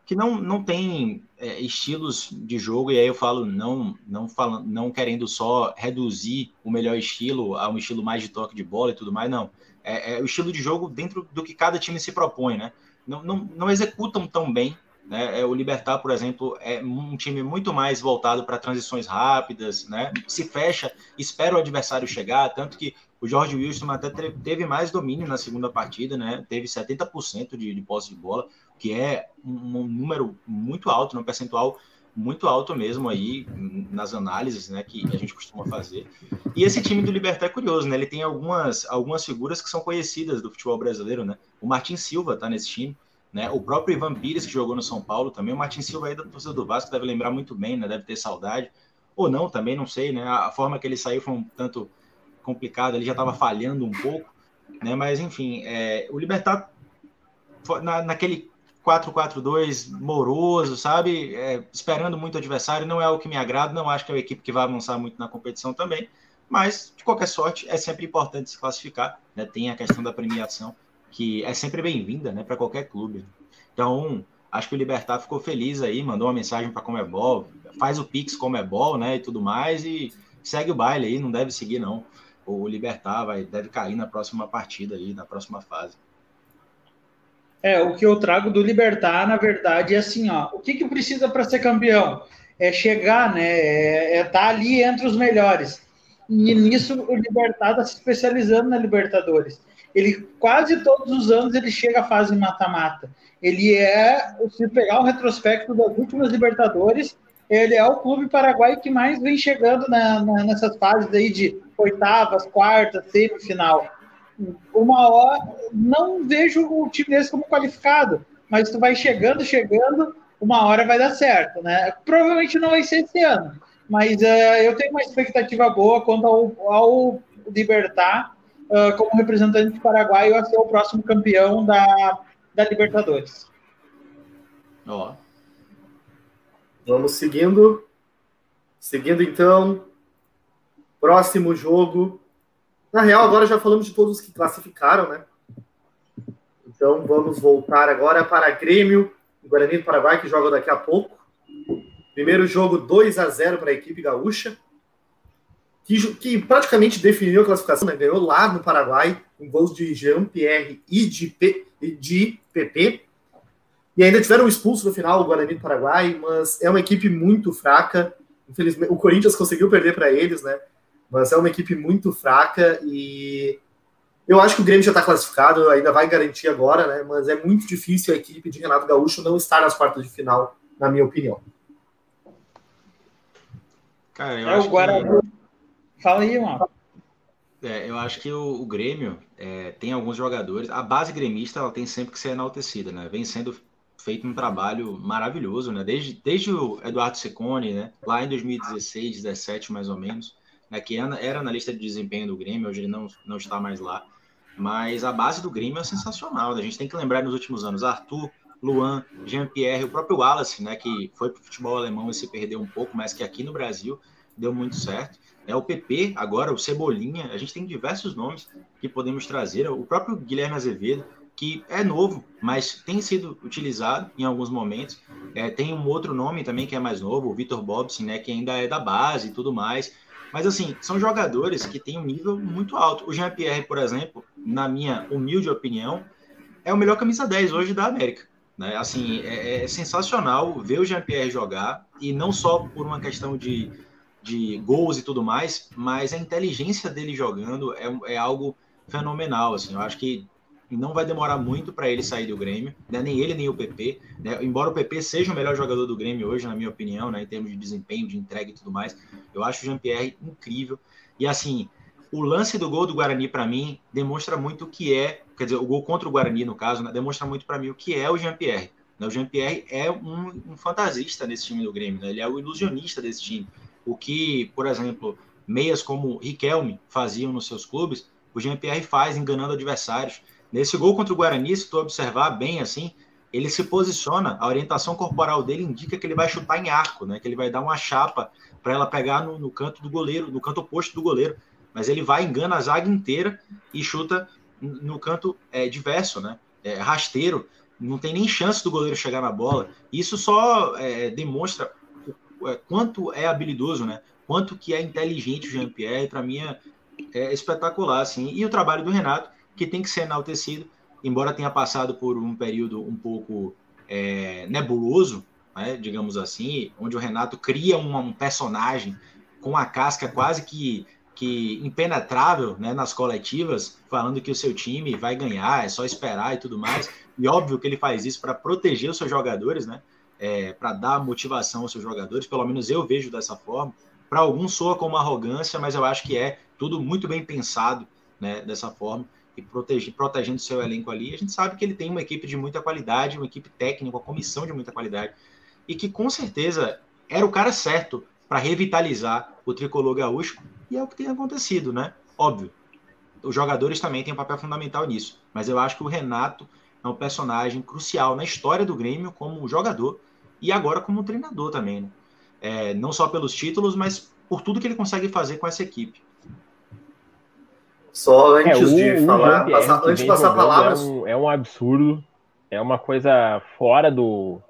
que não, não têm é, estilos de jogo, e aí eu falo não, não, falando, não querendo só reduzir o melhor estilo a um estilo mais de toque de bola e tudo mais, não. É, é o estilo de jogo dentro do que cada time se propõe, né? Não, não, não executam tão bem né? É, o Libertar, por exemplo, é um time muito mais voltado para transições rápidas, né? se fecha, espera o adversário chegar, tanto que o Jorge Wilson até teve mais domínio na segunda partida, né? teve 70% de, de posse de bola, que é um, número muito alto, um percentual muito alto mesmo aí nas análises né, que a gente costuma fazer. E esse time do Libertar é curioso, né? Ele tem algumas, algumas figuras que são conhecidas do futebol brasileiro, né? O Martin Silva está nesse time, né? O próprio Ivan Pires, que jogou no São Paulo também, o Martin Silva aí da torcida do Vasco deve lembrar muito bem, né? Deve ter saudade. Ou não, também não sei, né? A forma que ele saiu foi um tanto complicada, ele já estava falhando um pouco, né? Mas enfim, é, o Libertar na, naquele 4-4-2 moroso, sabe? É, esperando muito o adversário, não é o que me agrada, não acho que é uma equipe que vai avançar muito na competição também, mas de qualquer sorte é sempre importante se classificar, né? Tem a questão da premiação que é sempre bem-vinda, né, para qualquer clube. Então, acho que o Libertar ficou feliz aí, mandou uma mensagem para Comebol, faz o Pix Comebol, né, e tudo mais, e segue o baile aí, não deve seguir não. O Libertar vai, deve cair na próxima partida aí, na próxima fase. É, o que eu trago do Libertar, na verdade, é assim, ó, o que que precisa para ser campeão? É chegar, né, é estar é tá ali entre os melhores. E nisso o Libertar está se especializando na Libertadores ele quase todos os anos ele chega à fase mata-mata. Ele é, se pegar o retrospecto das últimas Libertadores, ele é o clube paraguaio que mais vem chegando na, na, nessas fases aí de oitavas, quartas, semifinal. Uma hora, não vejo o time desse como qualificado, mas tu vai chegando, chegando, uma hora vai dar certo, né? Provavelmente não vai ser esse ano, mas uh, eu tenho uma expectativa boa quanto ao, ao Libertar uh, como representante paraguaio a ser o próximo campeão da, da Libertadores. Ó. Vamos seguindo. Seguindo então. Próximo jogo. Na real, agora já falamos de todos os que classificaram, né? Então vamos voltar agora para Grêmio, o Guarani do Paraguai, que joga daqui a pouco. Primeiro jogo 2 a 0 para a equipe gaúcha que, que praticamente definiu a classificação, né? ganhou lá no Paraguai, com gols de Jean-Pierre e de, P, de PP. E ainda tiveram expulso no final o Guarani do Paraguai, mas é uma equipe muito fraca. Infelizmente, o Corinthians conseguiu perder para eles, né? Mas é uma equipe muito fraca e eu acho que o Grêmio já está classificado, ainda vai garantir agora, né? Mas é muito difícil a equipe de Renato Gaúcho não estar nas quartas de final, na minha opinião. Cara, eu é acho o Guarani. Que Fala aí, mano. É, eu acho que o, o Grêmio é, tem alguns jogadores. A base gremista ela tem sempre que ser enaltecida, né? Vem sendo feito um trabalho maravilhoso, né? Desde, desde o Eduardo Secone, né? Lá em 2016, 17 mais ou menos, né? Que era, na lista de desempenho do Grêmio, hoje ele não, não está mais lá. Mas a base do Grêmio é sensacional. Né? A gente tem que lembrar nos últimos anos, Arthur, Luan, Jean-Pierre, o próprio Wallace, né? Que foi para o futebol alemão e se perdeu um pouco, mas que aqui no Brasil deu muito certo. É o PP, agora o Cebolinha, a gente tem diversos nomes que podemos trazer. O próprio Guilherme Azevedo, que é novo, mas tem sido utilizado em alguns momentos. É, tem um outro nome também que é mais novo, o Vitor Bobson, né, que ainda é da base e tudo mais. Mas assim, são jogadores que têm um nível muito alto. O Jean-Pierre, por exemplo, na minha humilde opinião, é o melhor camisa 10 hoje da América. Né? Assim, é, é sensacional ver o Jean-Pierre jogar, e não só por uma questão de de gols e tudo mais, mas a inteligência dele jogando é, é algo fenomenal. Assim, eu acho que não vai demorar muito para ele sair do Grêmio, né? nem ele nem o PP. Né? Embora o PP seja o melhor jogador do Grêmio hoje, na minha opinião, né? em termos de desempenho, de entrega e tudo mais, eu acho o Jean-Pierre incrível. E assim, o lance do gol do Guarani, para mim, demonstra muito o que é, quer dizer, o gol contra o Guarani, no caso, né? demonstra muito para mim o que é o Jean-Pierre. Né? O Jean-Pierre é um, um, fantasista nesse time do Grêmio, né? ele é o ilusionista desse time. O que, por exemplo, meias como Riquelme faziam nos seus clubes, o Jean-Pierre faz enganando adversários. Nesse gol contra o Guarani, se tu observar bem assim, ele se posiciona, a orientação corporal dele indica que ele vai chutar em arco, né? Que ele vai dar uma chapa para ela pegar no, no, canto do goleiro, no canto oposto do goleiro. Mas ele vai, engana a zaga inteira e chuta no canto é, diverso, né? É, rasteiro, não tem nem chance do goleiro chegar na bola. Isso só é, demonstra quanto é habilidoso, né? Quanto que é inteligente o Jean-Pierre, para mim é, é espetacular, assim. E o trabalho do Renato, que tem que ser enaltecido, embora tenha passado por um período um pouco é, nebuloso, né, digamos assim, onde o Renato cria um, um, personagem com a casca quase que, que impenetrável né, nas coletivas, falando que o seu time vai ganhar, é só esperar e tudo mais. E óbvio que ele faz isso para proteger os seus jogadores, né? É, para dar motivação aos seus jogadores, pelo menos eu vejo dessa forma. Para alguns soa como arrogância, mas eu acho que é tudo muito bem pensado né, dessa forma e proteger, protegendo seu elenco ali. A gente sabe que ele tem uma equipe de muita qualidade, uma equipe técnica, uma comissão de muita qualidade, e que com certeza era o cara certo para revitalizar o tricolor gaúcho, e é o que tem acontecido, né? Óbvio. Os jogadores também têm um papel fundamental nisso, mas eu acho que o Renato é um personagem crucial na história do Grêmio como jogador e agora como treinador também, né? É, não só pelos títulos, mas por tudo que ele consegue fazer com essa equipe. Só antes é, o, de falar, passar, antes de passar palavras. É um, é um, absurdo, é uma coisa fora do,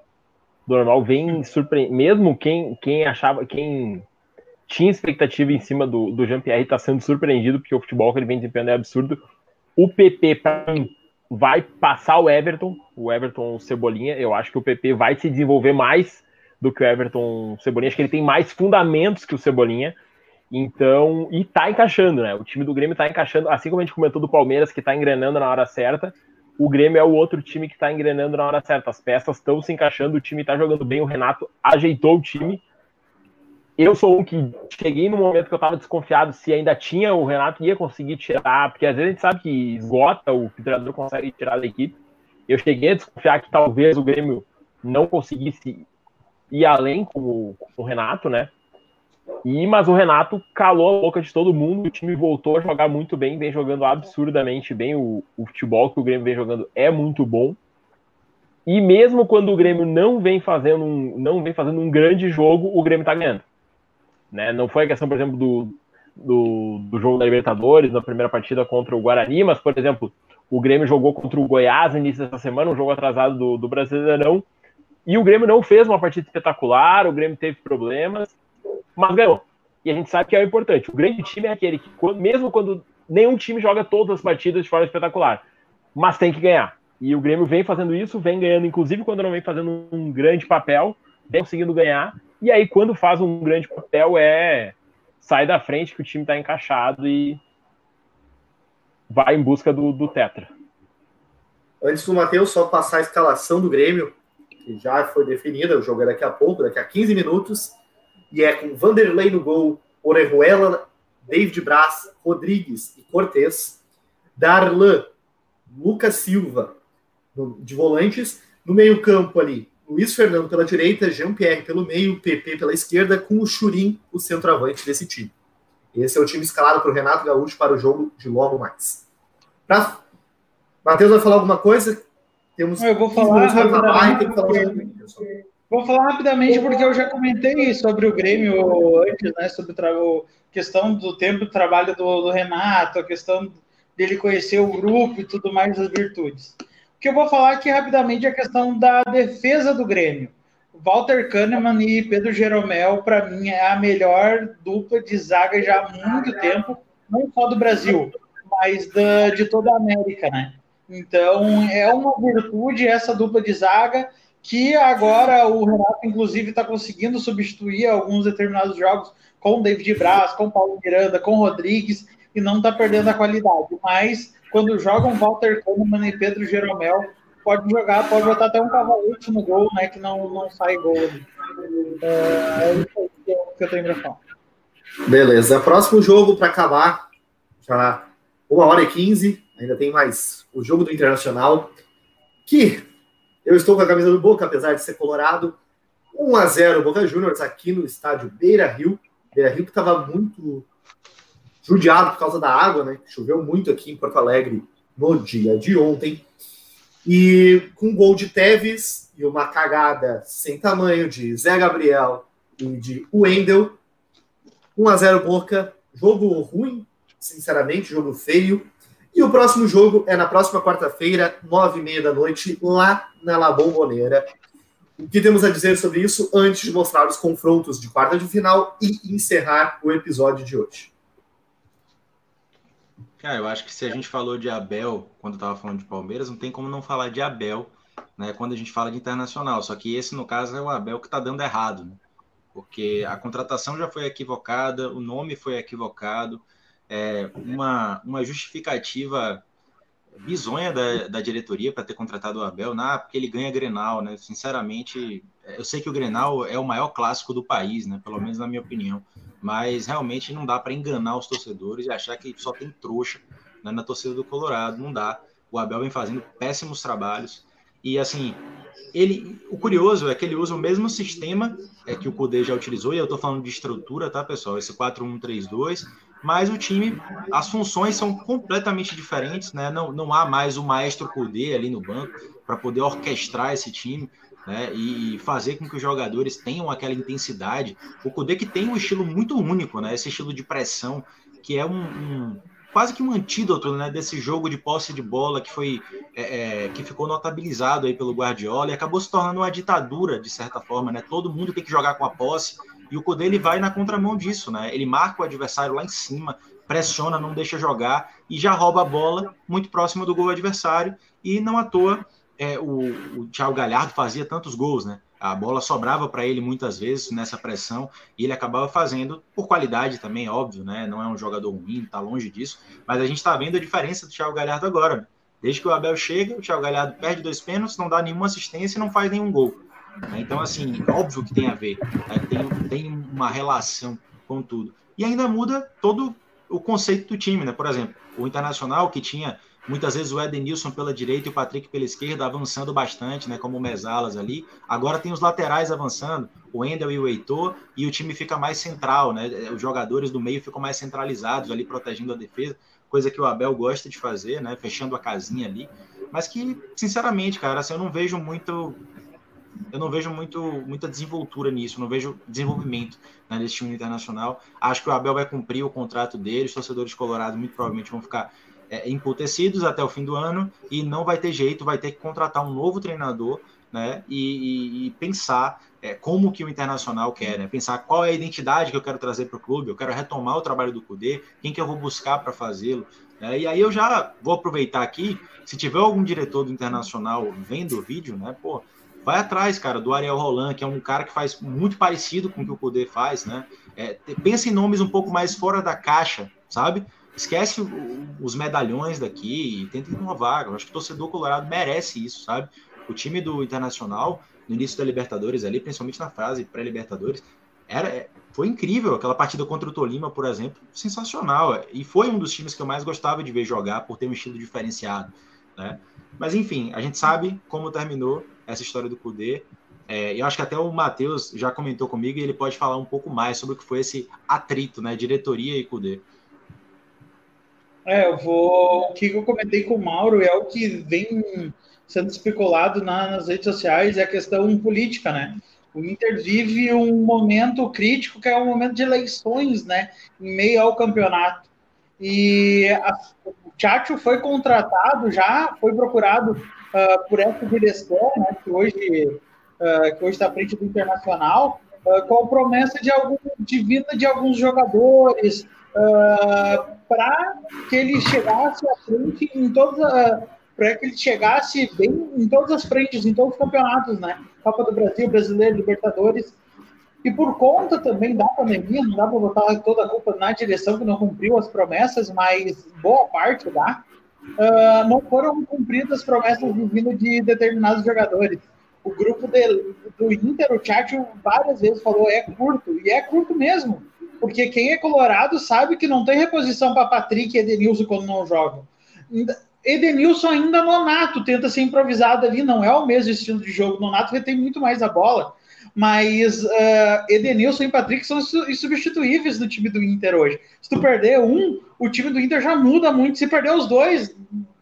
do normal. Vem surpreender. Mesmo quem, quem achava, quem tinha expectativa em cima do, do Jean-Pierre está sendo surpreendido, porque o futebol que ele vem desempenhando é absurdo. O PP, para mim, vai passar o Everton, o Everton Cebolinha. Eu acho que o PP vai se desenvolver mais do que o Everton Cebolinha. Acho que ele tem mais fundamentos que o Cebolinha. Então, e tá encaixando, né? O time do Grêmio tá encaixando, assim como a gente comentou do Palmeiras, que tá engrenando na hora certa, o Grêmio é o outro time que tá engrenando na hora certa. As peças estão se encaixando, o time tá jogando bem, o Renato ajeitou o time. Eu sou um que cheguei no momento que eu tava desconfiado se ainda tinha o Renato ia conseguir tirar, porque às vezes a gente sabe que esgota o treinador consegue tirar da equipe. Eu cheguei a desconfiar que talvez o Grêmio não conseguisse ir além com o, com o Renato, né? E, mas o Renato calou a boca de todo mundo, o time voltou a jogar muito bem, vem jogando absurdamente bem. O, o futebol que o Grêmio vem jogando é muito bom. E mesmo quando o Grêmio não vem fazendo um, não vem fazendo um grande jogo, o Grêmio tá ganhando. Né? Não foi a questão, por exemplo, do, do, do, jogo da Libertadores, na primeira partida contra o Guarani, mas, por exemplo, o Grêmio jogou contra o Goiás no início dessa semana, um jogo atrasado do, do Brasileirão, e o Grêmio não fez uma partida espetacular, o Grêmio teve problemas, mas ganhou. E a gente sabe que é o importante. O grande time é aquele que, mesmo quando nenhum time joga todas as partidas de forma espetacular, mas tem que ganhar. E o Grêmio vem fazendo isso, vem ganhando, inclusive quando não vem fazendo um grande papel, vem conseguindo ganhar. E aí, quando faz um grande papel, é sai da frente que o time está encaixado e vai em busca do, do Tetra. Antes do Matheus só passar a escalação do Grêmio, que já foi definida, o jogo é daqui a pouco, daqui a 15 minutos e é com Vanderlei no gol, Orejuela, David Braz, Rodrigues e Cortez, Darlan, Lucas Silva de volantes, no meio-campo ali, Luiz Fernando pela direita, Jean-Pierre pelo meio, PP pela esquerda, com o Churim, o centroavante desse time. Esse é o time escalado para o Renato Gaúcho para o jogo de logo mais. Pra... Matheus vai falar alguma coisa? Temos eu vou falar rapidamente. Falar Vou falar rapidamente porque eu já comentei sobre o Grêmio antes, né? Sobre a questão do tempo de trabalho do, do, Renato, a questão dele conhecer o grupo e tudo mais, as virtudes. Que eu vou falar aqui rapidamente é a questão da defesa do Grêmio. Walter Kahneman e Pedro Jeromel, para mim, é a melhor dupla de zaga já há muito tempo, não só do Brasil, mas da, de toda a América, né? Então, é uma virtude essa dupla de zaga que agora o Renato, inclusive, está conseguindo substituir alguns determinados jogos com David Braz, com Paulo Miranda, com Rodrigues, e não está perdendo a qualidade. Mas quando jogam Walter Kahneman e Pedro Jeromel, pode jogar, pode botar até um cavalete no gol, né? Que não, não sai gol. É, é isso que eu tenho para falar. Beleza. Próximo jogo para acabar. Já uma hora e quinze. Ainda tem mais o jogo do Internacional. Que eu estou com a camisa do Boca, apesar de ser colorado. 1 a 0 Boca Juniors aqui no estádio Beira Rio. Beira Rio que estava muito judiado por causa da água, né? Choveu muito aqui em Porto Alegre no dia de ontem. E com um gol de Teves e uma cagada sem tamanho de Zé Gabriel e de Wendel, 1 a 0 Boca, jogo ruim, sinceramente, jogo feio. E o próximo jogo é na próxima quarta-feira, nove e meia da noite, lá na La Bombonera. O que temos a dizer sobre isso antes de mostrar os confrontos de quarta de final e encerrar o episódio de hoje? Cara, eu acho que se a gente falou de Abel quando estava falando de Palmeiras, não tem como não falar de Abel né, quando a gente fala de internacional. Só que esse, no caso, é o Abel que está dando errado. Né? Porque a contratação já foi equivocada, o nome foi equivocado, é, uma, uma justificativa bizonha da, da diretoria para ter contratado o Abel, nah, porque ele ganha Grenal, né? Sinceramente, eu sei que o Grenal é o maior clássico do país, né? Pelo menos na minha opinião. Mas realmente não dá para enganar os torcedores e achar que só tem trouxa né, na torcida do Colorado. Não dá. O Abel vem fazendo péssimos trabalhos. E assim, ele, o curioso é que ele usa o mesmo sistema é, que o Kudê já utilizou, e eu estou falando de estrutura, tá, pessoal? Esse 4-1-3-2, mas o time, as funções são completamente diferentes, né? Não, não há mais o maestro Kudê ali no banco para poder orquestrar esse time. Né, e fazer com que os jogadores tenham aquela intensidade. O Kudê que tem um estilo muito único, né, esse estilo de pressão, que é um, um quase que um antídoto né, desse jogo de posse de bola que foi é, é, que ficou notabilizado aí pelo Guardiola e acabou se tornando uma ditadura de certa forma, né? Todo mundo tem que jogar com a posse e o Cudê ele vai na contramão disso, né? Ele marca o adversário lá em cima, pressiona, não deixa jogar e já rouba a bola muito próximo do gol adversário e não à toa é, o, o Thiago Galhardo fazia tantos gols, né? A bola sobrava para ele muitas vezes nessa pressão e ele acabava fazendo por qualidade também, óbvio, né? Não é um jogador ruim, tá longe disso, mas a gente está vendo a diferença do Thiago Galhardo agora. Né? Desde que o Abel chega, o Thiago Galhardo perde dois pênaltis, não dá nenhuma assistência e não faz nenhum gol. Né? Então, assim, óbvio que tem a ver, né? tem, tem uma relação com tudo. E ainda muda todo o conceito do time, né? Por exemplo, o Internacional, que tinha Muitas vezes o Edenilson pela direita e o Patrick pela esquerda avançando bastante, né, como o Mesalas ali. Agora tem os laterais avançando, o Endel e o Heitor, e o time fica mais central, né? Os jogadores do meio ficam mais centralizados ali, protegendo a defesa, coisa que o Abel gosta de fazer, né? Fechando a casinha ali. Mas que, sinceramente, cara, assim, eu não vejo muito. Eu não vejo muito, muita desenvoltura nisso, não vejo desenvolvimento né, nesse time internacional. Acho que o Abel vai cumprir o contrato dele, os torcedores colorados muito provavelmente vão ficar é, emputecidos até o fim do ano e não vai ter jeito, vai ter que contratar um novo treinador né, e, e, e pensar é, como que o Internacional quer, né, pensar qual é a identidade que eu quero trazer para o clube, eu quero retomar o trabalho do CUDE, quem que eu vou buscar para fazê-lo. Né, e aí eu já vou aproveitar aqui, se tiver algum diretor do Internacional vendo o vídeo, né, pô, vai atrás, cara, do Ariel Roland, que é um cara que faz muito parecido com o que o CUDE faz, né, é, pensa em nomes um pouco mais fora da caixa, sabe? Esquece os medalhões daqui e tenta inovar. Eu acho que o torcedor colorado merece isso, sabe? O time do Internacional, no início da Libertadores ali, principalmente na fase pré-Libertadores, era, é, foi incrível. Aquela partida contra o Tolima, por exemplo, sensacional. E foi um dos times que eu mais gostava de ver jogar por ter um estilo diferenciado. Né? Mas enfim, a gente sabe como terminou essa história do Cudê. É, eu acho que até o Matheus já comentou comigo e ele pode falar um pouco mais sobre o que foi esse atrito, né? Diretoria e Cudê. É, eu vou. O que eu comentei com o Mauro é o que vem sendo especulado na, nas redes sociais, é a questão política, né? O Inter vive um momento crítico, que é um momento de eleições, né? Em meio ao campeonato. E a, o Tchatcho foi contratado já, foi procurado uh, por essa direção, né? Que hoje uh, hoje está à frente do Internacional, uh, com a promessa de algum de vinda de alguns jogadores, para que ele chegasse à frente em todas para que ele chegasse bem em todas as frentes, em todos os campeonatos, né? Copa do Brasil, Brasileiro, Libertadores. E por conta também da pandemia, não dá para botar toda a culpa na direção que não cumpriu as promessas, mas boa parte dá, uh, não foram cumpridas as promessas vindo de determinados jogadores. O grupo de, do Inter, o chat várias vezes falou é curto, e é curto mesmo porque quem é colorado sabe que não tem reposição para Patrick e Edenilson quando não jogam. Edenilson ainda Nonato tenta ser improvisado ali, não é o mesmo estilo de jogo. Nonato retém muito mais a bola, mas uh, Edenilson e Patrick são insubstituíveis no time do Inter hoje. Se tu perder um, o time do Inter já muda muito. Se perder os dois,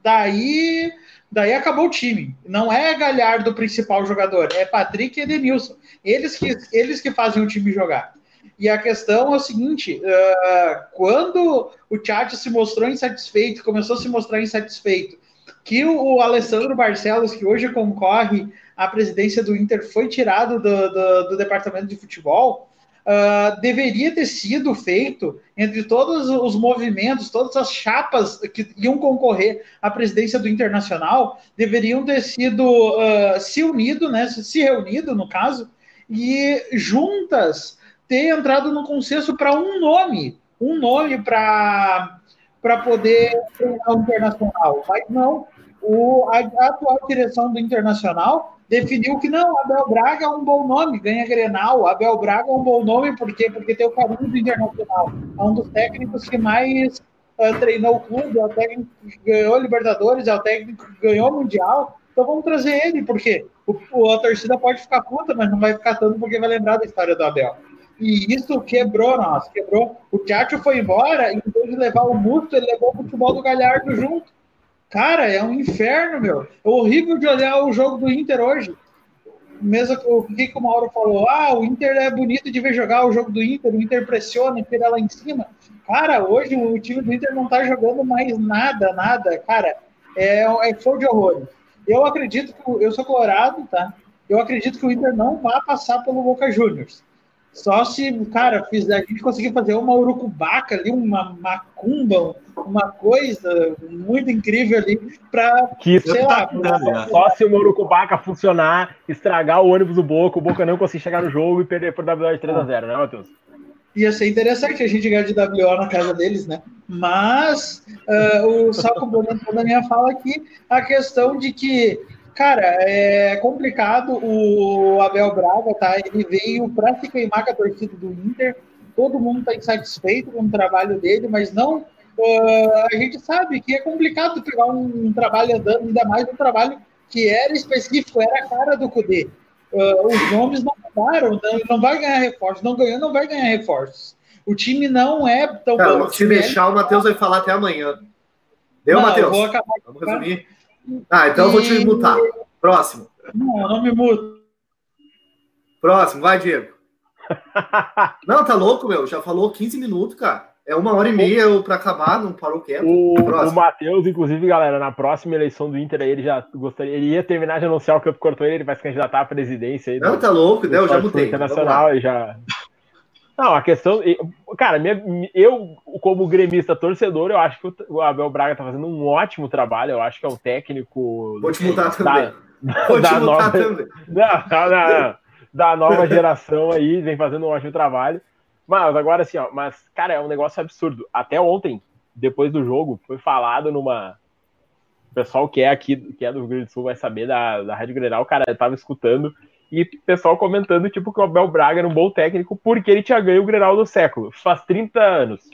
daí daí acabou o time. Não é Galhardo o principal jogador, é Patrick e Edenilson. Eles que, eles que fazem o time jogar. E a questão é o seguinte: uh, quando o Tchatcho se mostrou insatisfeito, começou a se mostrar insatisfeito, que o, o Alessandro Barcelos, que hoje concorre à presidência do Inter, foi tirado do, do, do departamento de futebol, uh, deveria ter sido feito entre todos os movimentos, todas as chapas que iam concorrer à presidência do Internacional, deveriam ter sido uh, se unido, né, se reunido, no caso, e juntas ter entrado no consenso para um nome, um nome para para poder treinar o Internacional. Mas não, o, a, a, atual direção do Internacional definiu que não, Abel Braga é um bom nome, ganha Grenal, Abel Braga é um bom nome, por quê? Porque tem o carinho do Internacional. É um dos técnicos que mais uh, treinou o clube, é o técnico que ganhou Libertadores, é o técnico que ganhou Mundial, então vamos trazer ele, porque o, a torcida pode ficar puta, mas não vai ficar tanto porque vai lembrar da história do Abel. E isso quebrou nós, quebrou. O Tchatcho foi embora, e em vez de levar o Musto, ele levou o futebol do Galhardo junto. Cara, é um inferno, meu. É horrível de olhar o jogo do Inter hoje. Mesmo o que o Mauro falou, ah, o Inter é bonito de ver jogar o jogo do Inter, o Inter pressiona, tira lá em cima. Cara, hoje o time do Inter não tá jogando mais nada, nada. Cara, é, é fogo de horror. Eu acredito que, eu sou colorado, tá? Eu acredito que o Inter não vai passar pelo Boca Juniors. Só se, cara, fizer, a gente conseguir fazer uma urucubaca ali, uma macumba, uma coisa muito incrível ali para sei lá. Pra... Só se o urucubaca funcionar, estragar o ônibus do Boca, o Boca não conseguir chegar no jogo e perder por WO de 3x0, né, Matheus? Ia ser interessante a gente ganhar de WO na casa deles, né? Mas uh, o só complementando a minha fala aqui, a questão de que Cara, é complicado o Abel Braga, tá? Ele veio para se queimar com a torcida do Inter. Todo mundo está insatisfeito com o trabalho dele, mas não. Uh, a gente sabe que é complicado pegar um, um, trabalho andando, ainda mais um trabalho que era específico, era a cara do Cudê. Uh, os nomes não mudaram, não, não vai ganhar reforços, não ganhou, não vai ganhar reforços. O time não é tão Cara, bom. Se deixar, o Matheus vai falar até amanhã. Deu, Matheus? Vamos resumir. Ah, então e... eu vou te mutar. Próximo. Não, não me muto. Próximo, vai, Diego. *laughs* não, tá louco, meu. Já falou 15 minutos, cara. É uma hora e meia para acabar, não parou quieto. O, o Matheus, inclusive, galera, na próxima eleição do Inter, ele já gostaria, ele ia terminar de anunciar o campo cortou ele, ele vai se candidatar à presidência. Aí não, do, tá louco, né? Eu já mudei. Internacional, e já. Não, a questão. Cara, minha, eu, como gremista torcedor, eu acho que o Abel Braga tá fazendo um ótimo trabalho. Eu acho que é um técnico. Vou te também. Vou da te nova, também. Da, da, da nova geração aí, vem fazendo um ótimo trabalho. Mas agora assim, ó, mas, cara, é um negócio absurdo. Até ontem, depois do jogo, foi falado numa. O pessoal que é aqui, que é do Rio Grande do Sul, vai saber da, da Rádio Grenal, cara, eu tava escutando e pessoal comentando, tipo, que o Abel Braga era um bom técnico porque ele tinha ganho o Grenal do século. Faz 30 anos.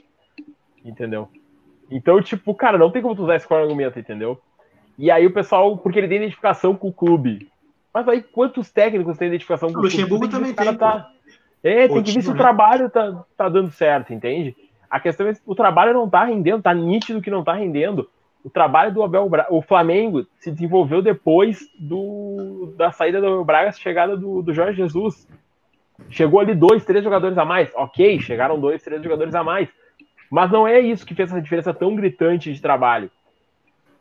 Entendeu? Então, tipo, cara, não tem como tu usar esse argumento, entendeu? E aí o pessoal, porque ele tem identificação com o clube. Mas aí quantos técnicos têm identificação com o, clube? O Luxemburgo também tem. Tá... É, tem que ver se o né? trabalho tá, tá dando certo, entende? A questão é o trabalho não tá rendendo, tá nítido que não tá rendendo o trabalho do Abel Braga, o Flamengo se desenvolveu depois do, da saída do Abel Braga, chegada do, do Jorge Jesus. Chegou ali dois, três jogadores a mais. Ok, chegaram dois, três jogadores a mais. Mas não é isso que fez essa diferença tão gritante de trabalho.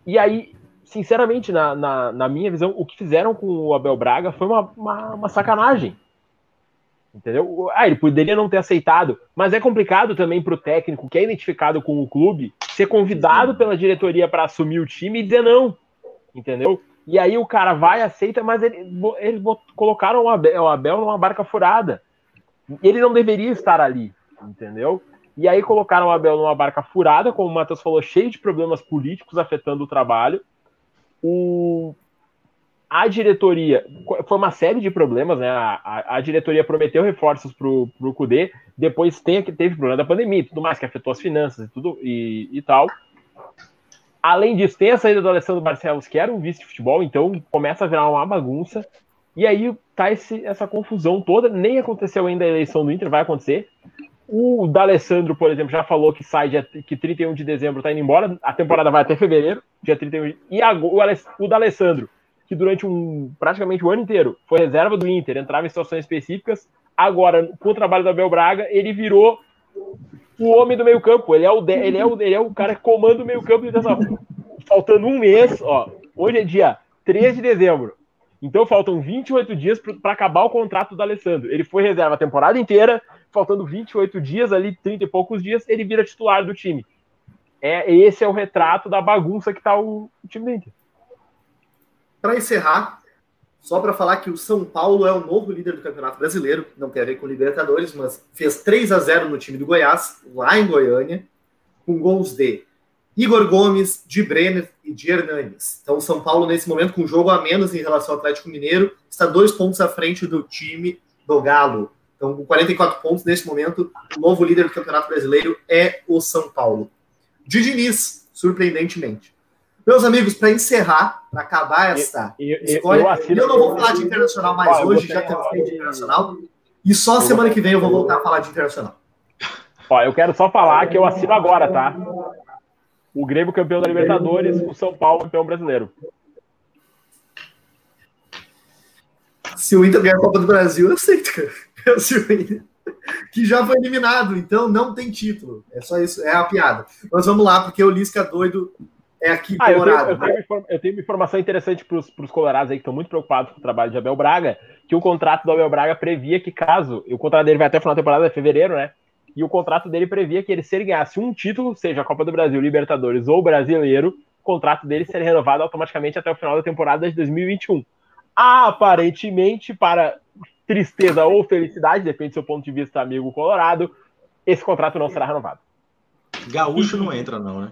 E aí, sinceramente, na, na, na minha visão, o que fizeram com o Abel Braga foi uma, uma, uma sacanagem. Entendeu? Ah, ele poderia não ter aceitado, mas é complicado também para o técnico que é identificado com o clube ser convidado pela diretoria para assumir o time e dizer não. Entendeu? E aí o cara vai, aceita, mas ele, eles colocaram o Abel, o Abel numa barca furada. Ele não deveria estar ali, entendeu? E aí colocaram o Abel numa barca furada, como o Matheus falou, cheio de problemas políticos afetando o trabalho. O, a diretoria foi uma série de problemas, né? A, a, a diretoria prometeu reforços para o Cudê, depois tem, teve problema da pandemia e tudo mais, que afetou as finanças e tudo e, e tal. Além disso, tem a saída do Alessandro Barcelos, que era um vice de futebol, então começa a virar uma bagunça. E aí tá esse, essa confusão toda, nem aconteceu ainda a eleição do Inter, vai acontecer. O D'Alessandro, por exemplo, já falou que sai dia, que 31 de dezembro está indo embora. A temporada vai até fevereiro, dia 31. E a, o, o D'Alessandro, que durante um praticamente o um ano inteiro foi reserva do Inter, entrava em situações específicas. Agora, com o trabalho do Abel Braga, ele virou o homem do meio-campo. Ele, é o ele, é o, ele é o cara que comanda o meio-campo. Faltando um mês, ó. Hoje é dia 3 de dezembro. Então faltam 28 dias para acabar o contrato do Alessandro. Ele foi reserva a temporada inteira, faltando 28 dias, ali 30 e poucos dias, ele vira titular do time. É, esse é o retrato da bagunça que está o, o time do Inter. Para encerrar, só para falar que o São Paulo é o novo líder do Campeonato Brasileiro, não tem a ver com Libertadores, mas fez 3 a 0 no time do Goiás, lá em Goiânia, com gols de Igor Gomes, de Brenner e de Hernanes. Então, o São Paulo, nesse momento, com um jogo a menos em relação ao Atlético Mineiro, está dois pontos à frente do time do Galo. Então, com 44 pontos, nesse momento, o novo líder do Campeonato Brasileiro é o São Paulo. De Diniz, surpreendentemente. Meus amigos, para encerrar, para acabar esta eu, eu, história, eu, eu, não vou falar de internacional mais hoje, já temos feito de internacional. E só semana que vem eu vou voltar a falar de internacional. Ó, eu quero só falar que eu assino agora, tá? O Grêmio campeão da Libertadores, o São Paulo campeão brasileiro. Se o Inter ganhar a Copa do Brasil, eu aceito, cara. *laughs* que já foi eliminado, então não tem título. É só isso, é a piada. Mas vamos lá, porque o Lisca doido é aqui ah, colorado. Eu tenho, eu, tenho, eu tenho, uma informação interessante para os colorados aí que estão muito preocupados com o trabalho de Abel Braga, que o contrato do Abel Braga previa que caso, o contrato dele vai até o final da temporada, é fevereiro, né? E o contrato dele previa que ele, se ele ganhasse um título, seja a Copa do Brasil, Libertadores ou Brasileiro, o contrato dele seria renovado automaticamente até o final da temporada de 2021. Aparentemente, para tristeza ou felicidade, depende do seu ponto de vista, amigo colorado, esse contrato não será renovado. Gaúcho não entra, não, né?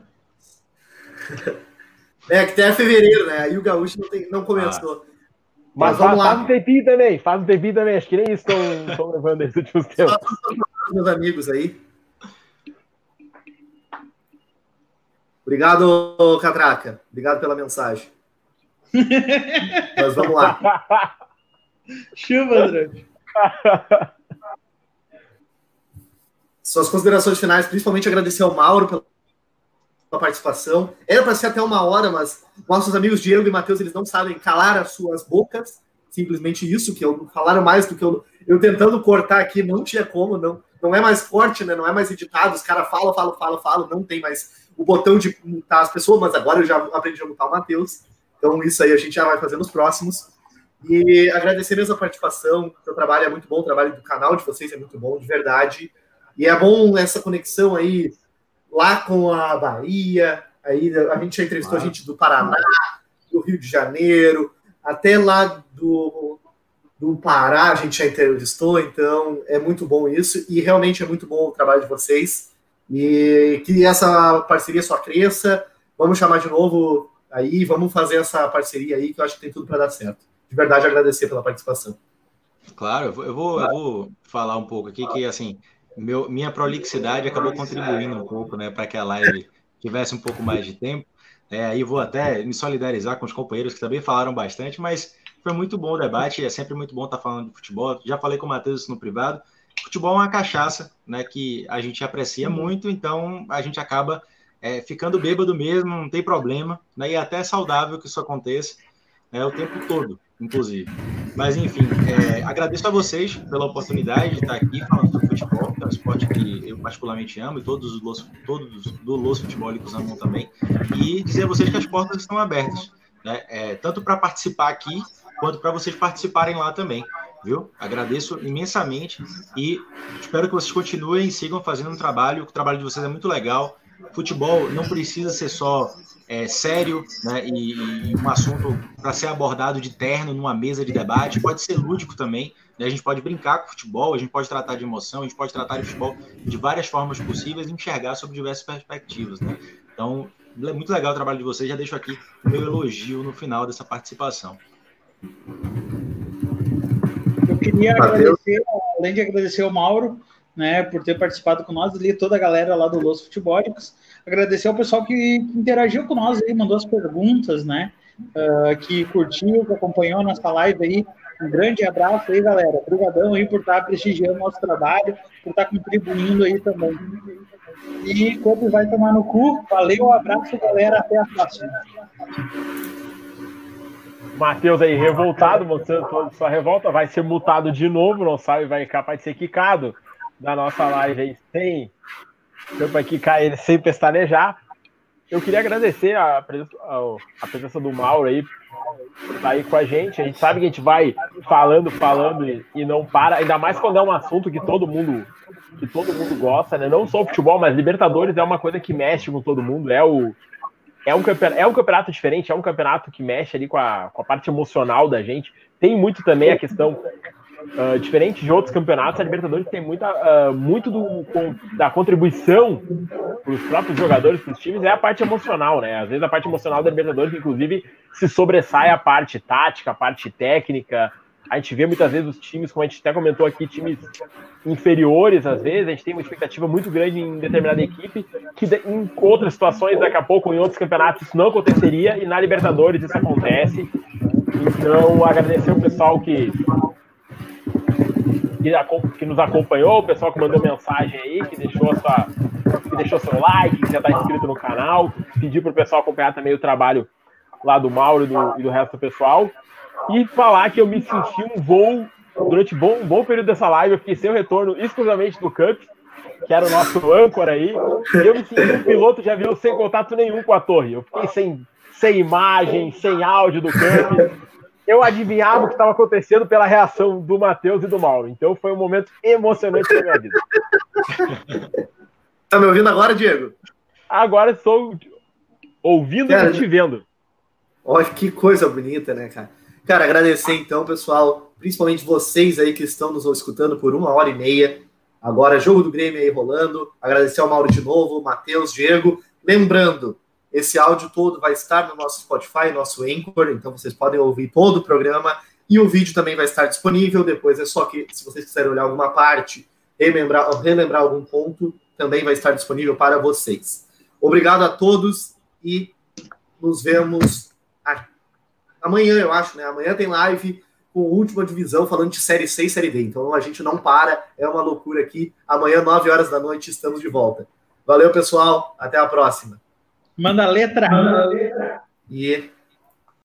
*laughs* É, que até fevereiro, né? Aí o Gaúcho não, tem, não começou. Ah. Mas, Mas vamos faz, lá. Faz um tempinho também, faz um tempinho também. Acho que nem isso estão levando esses últimos tempos. Meus amigos aí. Obrigado, Catraca. Obrigado pela mensagem. *laughs* Mas vamos lá. Chuva, André. Suas considerações finais, principalmente agradecer ao Mauro pela participação. Era para ser até uma hora, mas nossos amigos Diego e Matheus, eles não sabem calar as suas bocas. Simplesmente isso, que eu falaram mais do que eu. Eu tentando cortar aqui, não tinha como, não. Não é mais forte, né? Não é mais editado. Os caras falam, falam, falam, falam. Não tem mais o botão de mutar as pessoas, mas agora eu já aprendi a mutar o Matheus. Então, isso aí a gente já vai fazer nos próximos. E agradecer mesmo a participação. O trabalho é muito bom, o trabalho do canal de vocês é muito bom, de verdade. E é bom essa conexão aí lá com a Bahia, aí a gente já entrevistou ah. gente do Paraná, do Rio de Janeiro, até lá do, do Pará a gente já entrevistou, então é muito bom isso, e realmente é muito bom o trabalho de vocês, e que essa parceria só cresça, vamos chamar de novo aí, vamos fazer essa parceria aí, que eu acho que tem tudo para dar certo. De verdade, agradecer pela participação. Claro, eu vou, eu vou, eu vou falar um pouco aqui que, assim, meu, minha prolixidade acabou contribuindo um pouco, né, para que a live tivesse um pouco mais de tempo. É, aí vou até me solidarizar com os companheiros que também falaram bastante, mas foi muito bom o debate, é sempre muito bom estar falando de futebol. Já falei com o Matheus no privado. Futebol é uma cachaça, né, que a gente aprecia uhum. muito, então a gente acaba é, ficando bêbado mesmo, não tem problema, né, e é até saudável que isso aconteça né, o tempo todo inclusive. Mas, enfim, é, agradeço a vocês pela oportunidade de estar aqui falando sobre futebol, que é um esporte que eu particularmente amo e todos, os, todos do Los Futebólicos amam também. E dizer a vocês que as portas estão abertas, né? É, tanto para participar aqui, quanto para vocês participarem lá também, viu? Agradeço imensamente e espero que vocês continuem e sigam fazendo um trabalho, o trabalho de vocês é muito legal. Futebol não precisa ser só é, sério né, e, e, um assunto para ser abordado de terno numa mesa de debate, pode ser lúdico também. Né, a gente pode brincar com futebol, a gente pode tratar de emoção, a gente pode tratar de futebol de várias formas possíveis e enxergar sobre diversas perspectivas. Né? Então, é muito legal o trabalho de vocês. Já deixo aqui o meu elogio no final dessa participação. Eu queria agradecer, além de agradecer ao Mauro, né, por ter participado com nós, ali toda a galera lá do Los Futebólicos. Agradecer ao pessoal que interagiu com nós aí, mandou as perguntas, né, uh, que curtiu, que acompanhou a nossa live aí Um grande abraço aí, galera. Obrigadão aí por estar prestigiando nosso trabalho, por estar contribuindo aí também. E quando vai tomar no cu, valeu, um abraço, galera. Até a próxima. Matheus aí, revoltado, mostrando toda sua revolta, vai ser multado de novo, não sabe, vai capaz de ser quicado da nossa live aí, sem para quicar ele sem pestanejar. Eu queria agradecer a presença, a presença do Mauro aí, por estar aí com a gente. A gente sabe que a gente vai falando, falando e, e não para, ainda mais quando é um assunto que todo mundo que todo mundo gosta, né? Não só o futebol, mas Libertadores é uma coisa que mexe com todo mundo. É o é um, campeonato, é um campeonato diferente, é um campeonato que mexe ali com a, com a parte emocional da gente. Tem muito também a questão, uh, diferente de outros campeonatos, a Libertadores tem muita, uh, muito do, com, da contribuição para os próprios jogadores, para os times, é a parte emocional, né? Às vezes a parte emocional da Libertadores, inclusive, se sobressai a parte tática, a parte técnica, a gente vê muitas vezes os times, como a gente até comentou aqui, times inferiores, às vezes, a gente tem uma expectativa muito grande em determinada equipe, que em outras situações, daqui a pouco, em outros campeonatos, isso não aconteceria, e na Libertadores isso acontece. Então, agradecer o pessoal que, que, nos acompanhou, o pessoal que mandou mensagem aí, que deixou, sua, que deixou seu like, que já está inscrito no canal, pedir para o pessoal acompanhar também o trabalho lá do Mauro e do, e do resto do pessoal. E falar que eu me senti um voo durante bom, um bom período dessa live. Eu fiquei sem o retorno exclusivamente do Cup, que era o nosso âncora aí. E eu me senti um piloto de avião sem contato nenhum com a torre. Eu fiquei sem, sem imagem, sem áudio do Cup. Eu adivinhava o que estava acontecendo pela reação do Matheus e do Mauro. Então foi um momento emocionante da minha vida. Tá me ouvindo agora, Diego? Agora estou ouvindo cara, e te vendo. Olha que coisa bonita, né, cara? Cara, agradecer então, pessoal, principalmente vocês aí que estão nos escutando por uma hora e meia. Agora, jogo do Grêmio aí rolando. Agradecer ao Mauro de novo, Matheus, Diego. Lembrando, esse áudio todo vai estar no nosso Spotify, nosso Anchor, então vocês podem ouvir todo o programa. E o vídeo também vai estar disponível. Depois é só que, se vocês quiserem olhar alguma parte, relembrar, relembrar algum ponto, também vai estar disponível para vocês. Obrigado a todos e nos vemos amanhã, eu acho, né? Amanhã tem live com última divisão falando de Série C e Série D. Então a gente não para, é uma loucura aqui. Amanhã, 9 horas da noite, estamos de volta. Valeu, pessoal. Até a próxima. Manda a letra. Manda a letra. E